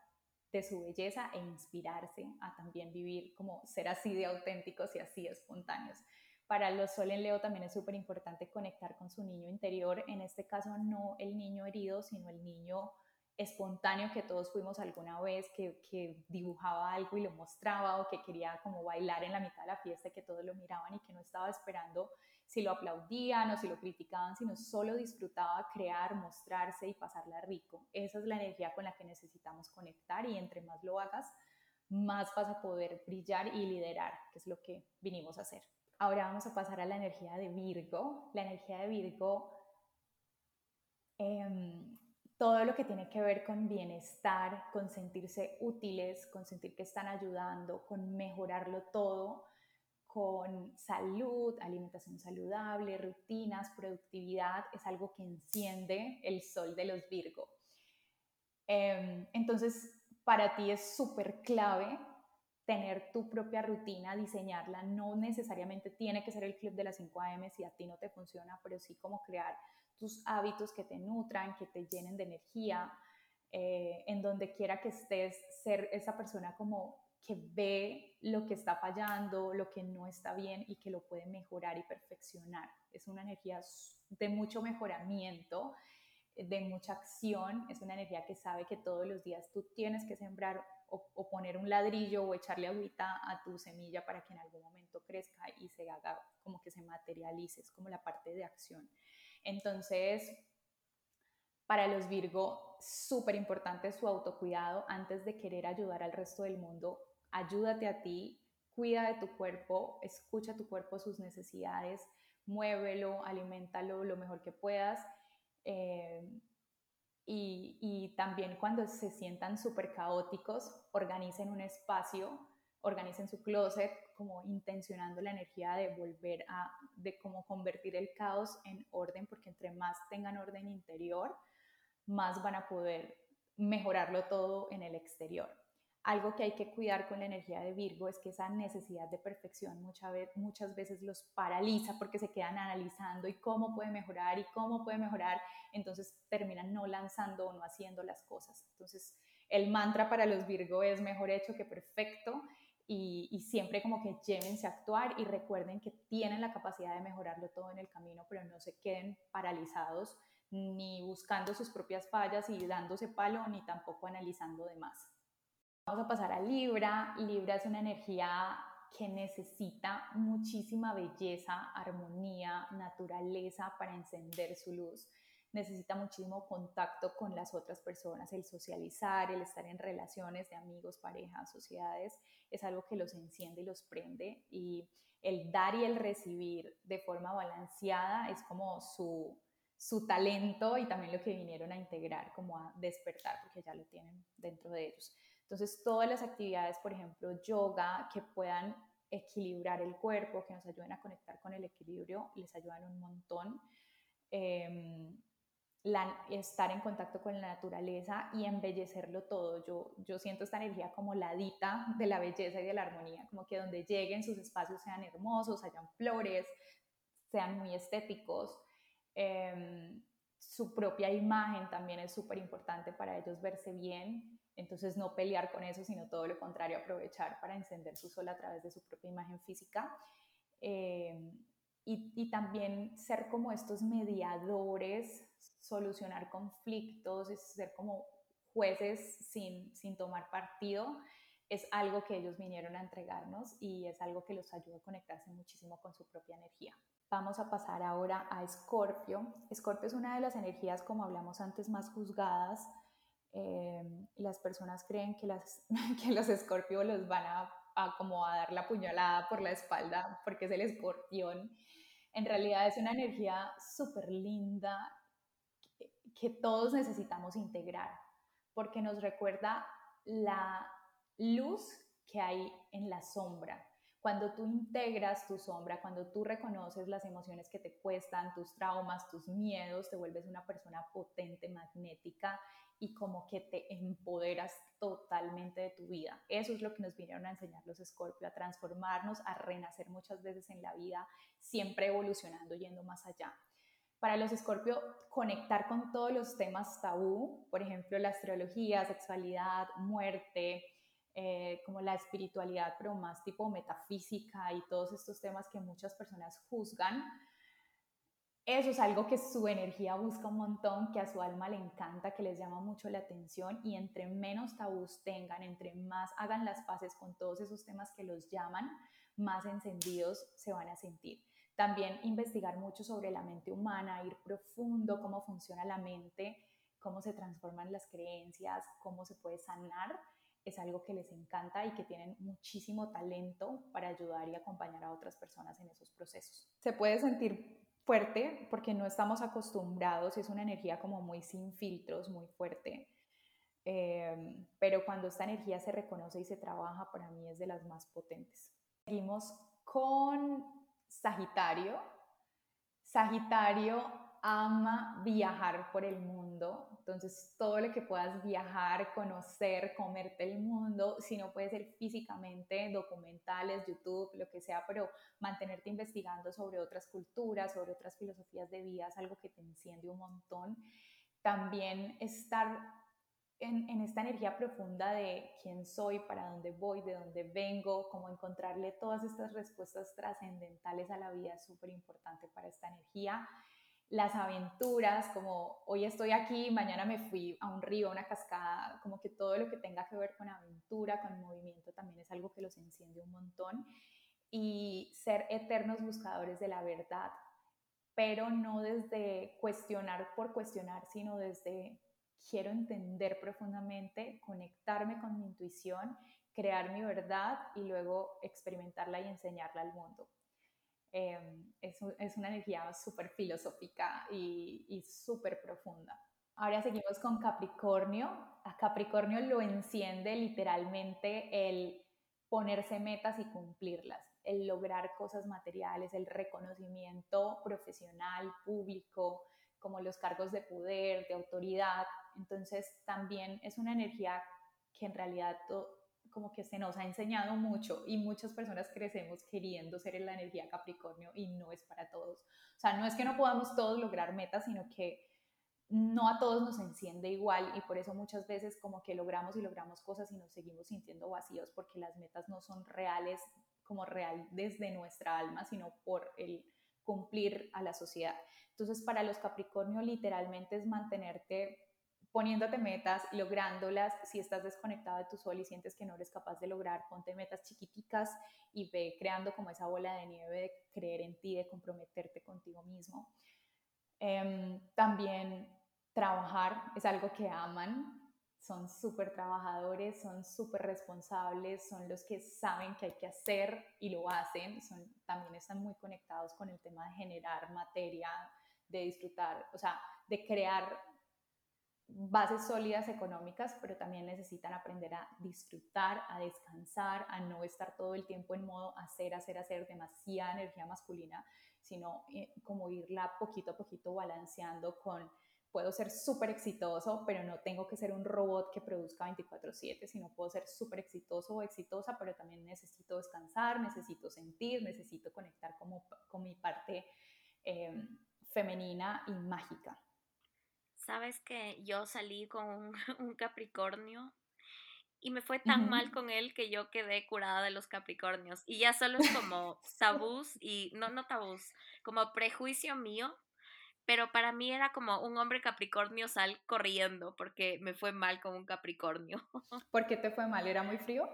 de su belleza e inspirarse a también vivir como ser así de auténticos y así espontáneos. Para los Sol en Leo también es súper importante conectar con su niño interior, en este caso no el niño herido, sino el niño espontáneo que todos fuimos alguna vez, que, que, dibujaba algo y lo mostraba o que quería como bailar en la mitad de la fiesta y que todos lo miraban y que no estaba esperando si lo aplaudían o si lo criticaban, sino solo disfrutaba crear, mostrarse y pasarla rico. Esa es la energía con la que necesitamos conectar y entre más lo hagas, más vas a poder brillar y liderar, que es lo que vinimos a hacer. Ahora vamos a pasar a la energía de Virgo. La energía de Virgo... Eh, todo lo que tiene que ver con bienestar, con sentirse útiles, con sentir que están ayudando, con mejorarlo todo, con salud, alimentación saludable, rutinas, productividad, es algo que enciende el sol de los Virgo. Em, entonces, para ti es súper clave tener tu propia rutina, diseñarla. No necesariamente tiene que ser el club de las 5 a.m. si a ti no te funciona, pero sí como crear tus hábitos que te nutran, que te llenen de energía, eh, en donde quiera que estés, ser esa persona como que ve lo que está fallando, lo que no está bien y que lo puede mejorar y perfeccionar. Es una energía de mucho mejoramiento, de mucha acción, es una energía que sabe que todos los días tú tienes que sembrar o, poner un ladrillo o echarle agüita a tu semilla para que en algún momento crezca y se haga como que se materialice, es como la parte de acción. Entonces, para los Virgo, súper importante su autocuidado antes de querer ayudar al resto del mundo. Ayúdate a ti, cuida de tu cuerpo, escucha tu cuerpo, sus necesidades, muévelo, aliméntalo lo mejor que puedas. Eh, y, y, también cuando se sientan súper caóticos, organicen un espacio, organicen su closet, como intencionando la energía de volver a, de cómo convertir el caos en orden, porque entre más tengan orden interior, más van a poder mejorarlo todo en el exterior. Algo que hay que cuidar con la energía de Virgo es que esa necesidad de perfección muchas veces, muchas veces los paraliza porque se quedan analizando y cómo puede mejorar y cómo puede mejorar, entonces terminan no lanzando o no haciendo las cosas. Entonces, el mantra para los Virgo es mejor hecho que perfecto y, siempre como que llévense a actuar y recuerden que tienen la capacidad de mejorarlo todo en el camino, pero no se queden paralizados ni buscando sus propias fallas y dándose palo, ni tampoco analizando de más. Vamos a pasar a Libra. Libra es una energía que necesita muchísima belleza, armonía, naturaleza para encender su luz necesita muchísimo contacto con las otras personas, el socializar, el estar en relaciones de amigos, parejas, sociedades, es algo que los enciende y los prende y el dar y el recibir de forma balanceada es como su, su talento y también lo que vinieron a integrar, como a despertar, porque ya lo tienen dentro de ellos. Entonces, todas las actividades, por ejemplo, yoga, que puedan equilibrar el cuerpo, que nos ayuden a conectar con el equilibrio, les ayudan un montón. Eh, estar en contacto con la naturaleza y embellecerlo todo. Yo, yo siento esta energía como la dita de la belleza y de la armonía, como que donde lleguen sus espacios sean hermosos, hayan flores, sean muy estéticos. Em, su propia imagen también es súper importante para ellos verse bien, entonces no pelear con eso, sino todo lo contrario, aprovechar para encender su sol a través de su propia imagen física. Em, y, y, también ser como estos mediadores solucionar conflictos, es ser como jueces sin, sin tomar partido, es algo que ellos vinieron a entregarnos y es algo que los ayuda a conectarse muchísimo con su propia energía. Vamos a pasar ahora a Escorpio. Escorpio es una de las energías, como hablamos antes, más juzgadas. Eh, las personas creen que, las, <laughs> que los Escorpio los van a, a, como a dar la puñalada por la espalda porque es el escorpión. En realidad es una energía súper linda, que todos necesitamos integrar, porque nos recuerda la luz que hay en la sombra. Cuando tú integras tu sombra, cuando tú reconoces las emociones que te cuestan, tus traumas, tus miedos, te vuelves una persona potente, magnética y como que te empoderas totalmente de tu vida. Eso es lo que nos vinieron a enseñar los Scorpio, a transformarnos, a renacer muchas veces en la vida, siempre evolucionando, yendo más allá. Para los Escorpio, conectar con todos los temas tabú, por ejemplo, la astrología, sexualidad, muerte, eh, como la espiritualidad, pero más tipo metafísica y todos estos temas que muchas personas juzgan, eso es algo que su energía busca un montón, que a su alma le encanta, que les llama mucho la atención y entre menos tabús tengan, entre más hagan las paces con todos esos temas que los llaman, más encendidos se van a sentir. También investigar mucho sobre la mente humana, ir profundo, cómo funciona la mente, cómo se transforman las creencias, cómo se puede sanar, es algo que les encanta y que tienen muchísimo talento para ayudar y acompañar a otras personas en esos procesos. Se puede sentir fuerte porque no estamos acostumbrados, es una energía como muy sin filtros, muy fuerte. Em, pero cuando esta energía se reconoce y se trabaja, para mí es de las más potentes. Seguimos con Sagitario. Sagitario ama viajar por el mundo, entonces todo lo que puedas viajar, conocer, comerte el mundo, si no puede ser físicamente, documentales, YouTube, lo que sea, pero mantenerte investigando sobre otras culturas, sobre otras filosofías de vida, es algo que te enciende un montón. También estar en, esta energía profunda de quién soy, para dónde voy, de dónde vengo, como encontrarle todas estas respuestas trascendentales a la vida es súper importante para esta energía. Las aventuras, como hoy estoy aquí, mañana me fui a un río, a una cascada, como que todo lo que tenga que ver con aventura, con movimiento, también es algo que los enciende un montón. Y ser eternos buscadores de la verdad, pero no desde cuestionar por cuestionar, sino desde quiero entender profundamente, conectarme con mi intuición, crear mi verdad y luego experimentarla y enseñarla al mundo. Em, es, es, una energía súper filosófica y, y súper profunda. Ahora seguimos con Capricornio. A Capricornio lo enciende literalmente el ponerse metas y cumplirlas, el lograr cosas materiales, el reconocimiento profesional, público, como los cargos de poder, de autoridad. Entonces también es una energía que en realidad como que se nos ha enseñado mucho y muchas personas crecemos queriendo ser en la energía Capricornio y no es para todos. O sea, no es que no podamos todos lograr metas, sino que no a todos nos enciende igual y por eso muchas veces como que logramos y logramos cosas y nos seguimos sintiendo vacíos porque las metas no son reales como real desde nuestra alma, sino por el cumplir a la sociedad. Entonces, para los Capricornio literalmente es mantenerte poniéndote metas, lográndolas. Si estás desconectado de tu sol y sientes que no eres capaz de lograr, ponte metas chiquiticas y ve creando como esa bola de nieve de creer en ti, de comprometerte contigo mismo. Em, también trabajar es algo que aman, son súper trabajadores, son súper responsables, son los que saben que hay que hacer y lo hacen, también están muy conectados con el tema de generar materia, de disfrutar, o sea, de crear bases sólidas económicas, pero también necesitan aprender a disfrutar, a descansar, a no estar todo el tiempo en modo hacer, hacer, hacer, demasiada energía masculina, sino eh, como irla poquito a poquito balanceando con puedo ser súper exitoso, pero no tengo que ser un robot que produzca 24/7, sino puedo ser súper exitoso o exitosa, pero también necesito descansar, necesito sentir, necesito conectar como, con mi parte em, femenina y mágica. Sabes que yo salí con un, <laughs> Capricornio y me fue tan mal con él que yo quedé curada de los Capricornios. Y ya solo es como tabús y no, no tabús, como prejuicio mío pero para mí era como un hombre Capricornio sal corriendo porque me fue mal con un Capricornio. <laughs> ¿Por qué te fue mal? ¿Era muy frío?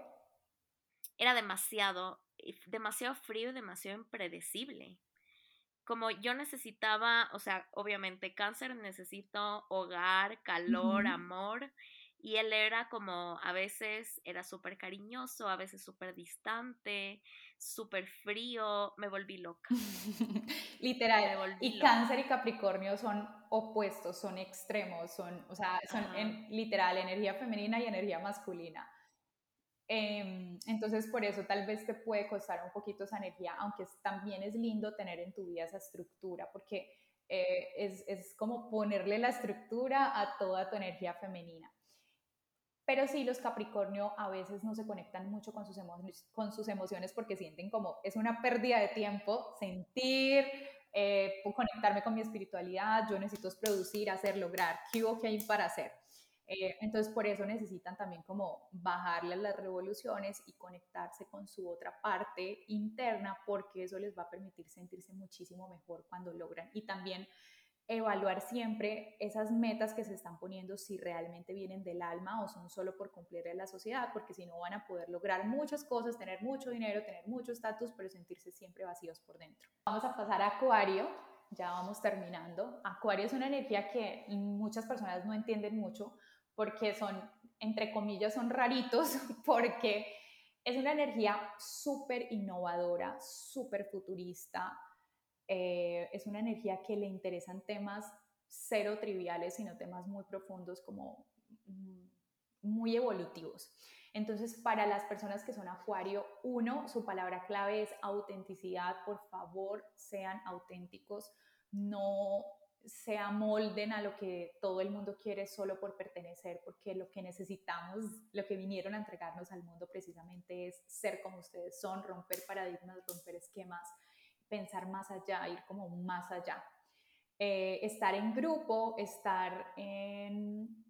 Era demasiado, demasiado frío y demasiado impredecible. Como yo necesitaba, o sea, obviamente cáncer necesito hogar, calor, amor, y él era como, a veces era súper cariñoso, a veces súper distante, súper frío, me volví loca. <laughs> Literal. y cáncer y capricornio son opuestos, son extremos, son, o sea, son en, literal energía femenina y energía masculina. Em, entonces, por eso tal vez te puede costar un poquito esa energía, aunque también es lindo tener en tu vida esa estructura, porque eh, es, es como ponerle la estructura a toda tu energía femenina. Pero sí, los Capricornio a veces no se conectan mucho con sus, con sus emociones porque sienten como es una pérdida de tiempo sentir, eh, conectarme con mi espiritualidad, yo necesito producir, hacer, lograr, ¿qué hubo que hay para hacer? Eh, entonces por eso necesitan también como bajarle las revoluciones y conectarse con su otra parte interna porque eso les va a permitir sentirse muchísimo mejor cuando logran y también evaluar siempre esas metas que se están poniendo si realmente vienen del alma o son solo por cumplir a la sociedad, porque si no van a poder lograr muchas cosas, tener mucho dinero, tener mucho estatus, pero sentirse siempre vacíos por dentro. Vamos a pasar a Acuario, ya vamos terminando. Acuario es una energía que muchas personas no entienden mucho porque son, entre comillas, son raritos, <laughs> porque es una energía súper innovadora, súper futurista, Eh, es una energía que le interesan temas cero triviales, sino temas muy profundos como mm, muy evolutivos. Entonces, para las personas que son acuario, uno, su palabra clave es autenticidad. Por favor, sean auténticos. No se amolden a lo que todo el mundo quiere solo por pertenecer, porque lo que necesitamos, lo que vinieron a entregarnos al mundo precisamente es ser como ustedes son, romper paradigmas, romper esquemas, pensar más allá, ir como más allá. Eh, estar en grupo, estar en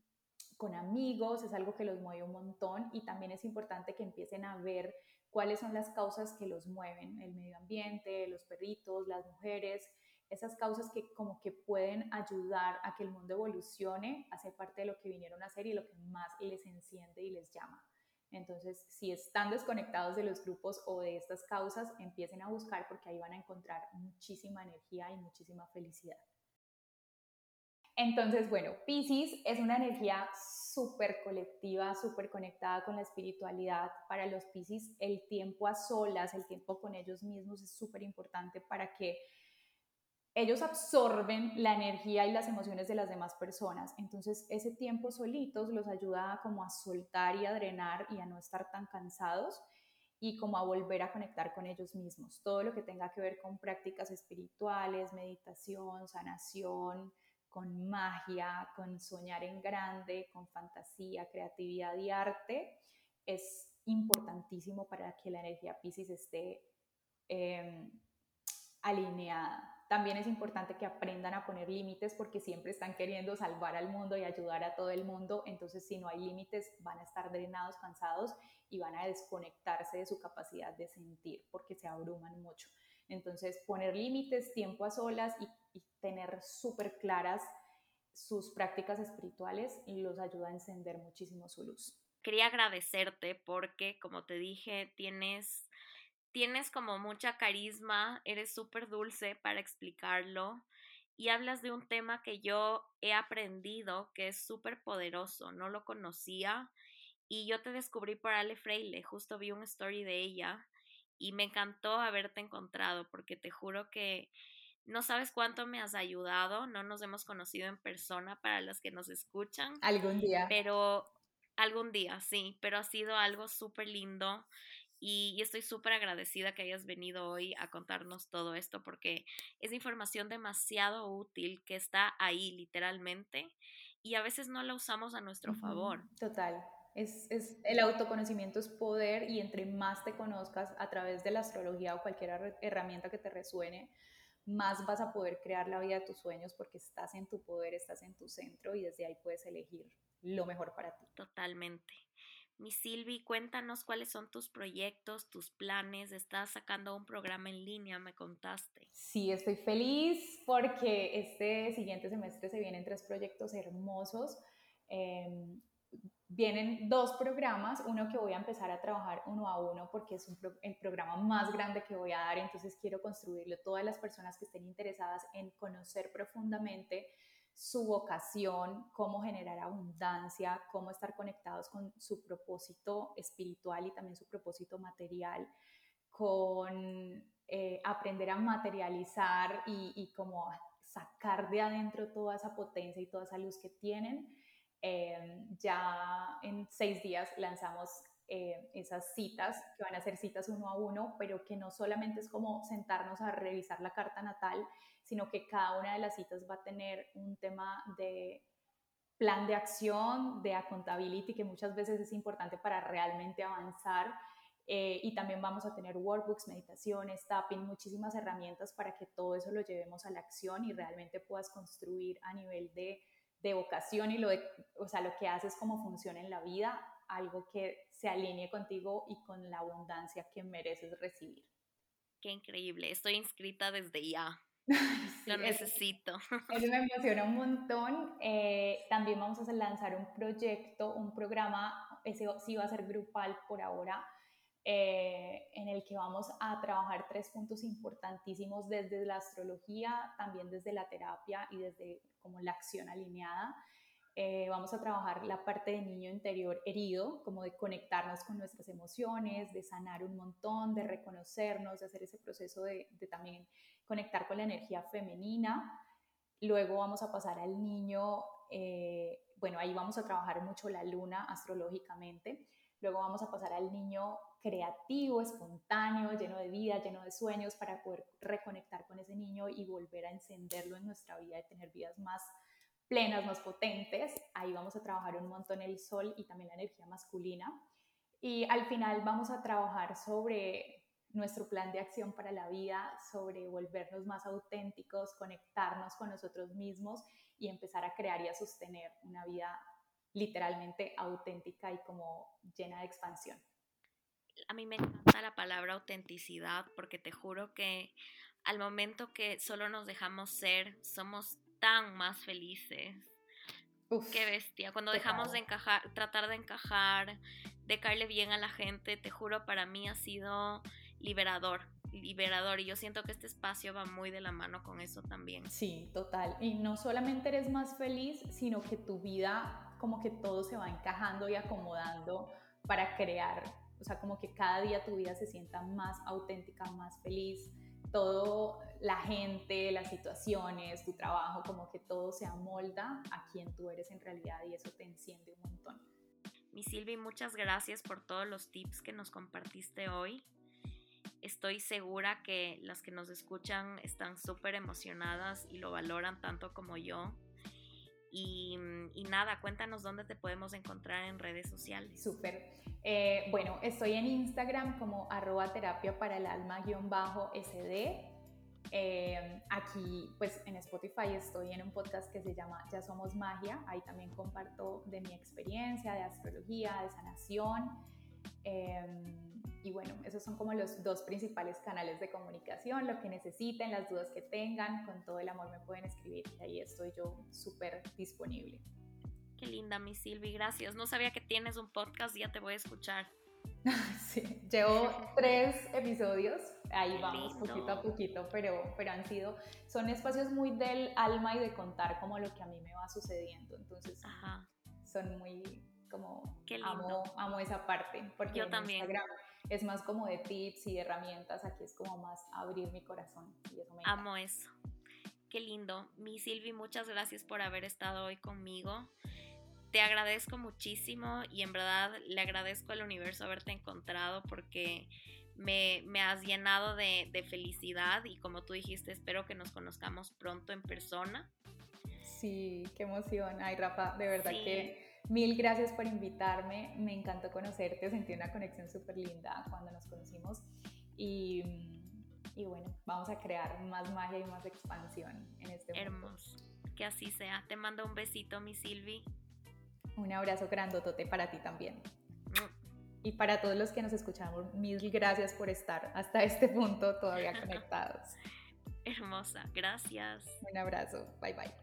con amigos, es algo que los mueve un montón y también es importante que empiecen a ver cuáles son las causas que los mueven, el medio ambiente, los perritos, las mujeres, esas causas que como que pueden ayudar a que el mundo evolucione, hace parte de lo que vinieron a hacer y lo que más les enciende y les llama. Entonces, si están desconectados de los grupos o de estas causas, empiecen a buscar porque ahí van a encontrar muchísima energía y muchísima felicidad. Entonces, bueno, Pisces es una energía súper colectiva, súper conectada con la espiritualidad. Para los Pisces, el tiempo a solas, el tiempo con ellos mismos es súper importante para que ellos absorben la energía y las emociones de las demás personas. Entonces, ese tiempo solitos los ayuda como a soltar y a drenar y a no estar tan cansados y como a volver a conectar con ellos mismos. Todo lo que tenga que ver con prácticas espirituales, meditación, sanación, con magia, con soñar en grande, con fantasía, creatividad y arte, es importantísimo para que la energía Pisces esté em, alineada. También es importante que aprendan a poner límites porque siempre están queriendo salvar al mundo y ayudar a todo el mundo. Entonces, si no hay límites, van a estar drenados, cansados y van a desconectarse de su capacidad de sentir porque se abruman mucho. Entonces, poner límites, tiempo a solas y, tener súper claras sus prácticas espirituales los ayuda a encender muchísimo su luz. Quería agradecerte porque, como te dije, tienes, tienes como mucha carisma, eres súper dulce para explicarlo y hablas de un tema que yo he aprendido que es súper poderoso, no lo conocía y yo te descubrí por Ale Freile, justo vi un story de ella y me encantó haberte encontrado porque te juro que no sabes cuánto me has ayudado, no nos hemos conocido en persona para las que nos escuchan. Algún día. Pero algún día, sí, pero ha sido algo súper lindo y, estoy súper agradecida que hayas venido hoy a contarnos todo esto porque es información demasiado útil que está ahí literalmente y a veces no la usamos a nuestro favor. Total. Es, el autoconocimiento es poder y entre más te conozcas a través de la astrología o cualquier herramienta que te resuene, más vas a poder crear la vida de tus sueños porque estás en tu poder, estás en tu centro y desde ahí puedes elegir lo mejor para ti. Totalmente. Mi Silvi, cuéntanos cuáles son tus proyectos, tus planes. Estás sacando un programa en línea, me contaste. Sí, estoy feliz porque este siguiente semestre se vienen tres proyectos hermosos. Em, vienen dos programas, uno que voy a empezar a trabajar uno a uno porque es el programa más grande que voy a dar, entonces quiero construirlo. Todas las personas que estén interesadas en conocer profundamente su vocación, cómo generar abundancia, cómo estar conectados con su propósito espiritual y también su propósito material, con eh, aprender a materializar y, y como sacar de adentro toda esa potencia y toda esa luz que tienen Em, ya en seis días lanzamos eh, esas citas, que van a ser citas uno a uno, pero que no solamente es como sentarnos a revisar la carta natal, sino que cada una de las citas va a tener un tema de plan de acción, de accountability, que muchas veces es importante para realmente avanzar. Eh, y también vamos a tener workbooks, meditaciones, tapping, muchísimas herramientas para que todo eso lo llevemos a la acción y realmente puedas construir a nivel de de vocación y lo, de, o sea, lo que haces como funciona en la vida, algo que se alinee contigo y con la abundancia que mereces recibir. Qué increíble, estoy inscrita desde ya. <laughs> lo necesito. Eso, me emociona un montón. Eh, también vamos a lanzar un proyecto, un programa, ese sí va a ser grupal por ahora, eh, en el que vamos a trabajar tres puntos importantísimos desde la astrología, también desde la terapia y desde como la acción alineada. Eh, vamos a trabajar la parte de niño interior herido, como de conectarnos con nuestras emociones, de sanar un montón, de reconocernos, de hacer ese proceso de, también conectar con la energía femenina. Luego vamos a pasar al niño, eh, bueno, ahí vamos a trabajar mucho la luna astrológicamente. Luego vamos a pasar al niño creativo, espontáneo, lleno de vida, lleno de sueños, para poder reconectar con ese niño y volver a encenderlo en nuestra vida y tener vidas más plenas, más potentes. Ahí vamos a trabajar un montón el sol y también la energía masculina. Y al final vamos a trabajar sobre nuestro plan de acción para la vida, sobre volvernos más auténticos, conectarnos con nosotros mismos y empezar a crear y a sostener una vida literalmente auténtica y como llena de expansión. A mí me encanta la palabra autenticidad porque te juro que al momento que solo nos dejamos ser, somos tan más felices. Qué bestia. Cuando dejamos de encajar, tratar de encajar, de caerle bien a la gente, te juro, para mí ha sido liberador, liberador. Y yo siento que este espacio va muy de la mano con eso también. Sí, total. Y no solamente eres más feliz, sino que tu vida como que todo se va encajando y acomodando para crear, o sea, como que cada día tu vida se sienta más auténtica, más feliz, todo, la gente, las situaciones, tu trabajo, como que todo se amolda a quien tú eres en realidad y eso te enciende un montón. Mi Silvi, muchas gracias por todos los tips que nos compartiste hoy. Estoy segura que las que nos escuchan están súper emocionadas y lo valoran tanto como yo. Mm, y, nada, cuéntanos dónde te podemos encontrar en redes sociales. Súper. Eh, bueno, estoy en Instagram como arroba terapia para el alma guion bajo SD. Eh, aquí, pues en Spotify estoy en un podcast que se llama Ya Somos Magia. Ahí también comparto de mi experiencia de astrología, de sanación. Eh, y bueno, esos son como los dos principales canales de comunicación. Lo que necesiten, las dudas que tengan, con todo el amor me pueden escribir y ahí estoy yo súper disponible. Qué linda, mi Silvi, gracias. No sabía que tienes un podcast, ya te voy a escuchar. <laughs> Sí, llevo <laughs> tres episodios, ahí vamos poquito a poquito, pero, pero han sido, son espacios muy del alma y de contar como lo que a mí me va sucediendo, entonces son muy como amo, amo esa parte, porque yo también. Instagram es más como de tips y herramientas, aquí es como más abrir mi corazón y eso me Amo eso. Qué lindo. Mi Silvi, muchas gracias por haber estado hoy conmigo. Te agradezco muchísimo y en verdad le agradezco al universo haberte encontrado porque me, me has llenado de, de, felicidad y como tú dijiste, espero que nos conozcamos pronto en persona. Sí, qué emoción. Ay, Rafa, de verdad que Mil gracias por invitarme, me encantó conocerte, sentí una conexión súper linda cuando nos conocimos y, y, bueno, vamos a crear más magia y más expansión en este Hermoso, que así sea. Te mando un besito, mi Silvi. Un abrazo grandotote para ti también. Mm. Y para todos los que nos escuchamos, mil gracias por estar hasta este punto todavía <laughs> conectados. Hermosa, gracias. Un abrazo, bye bye.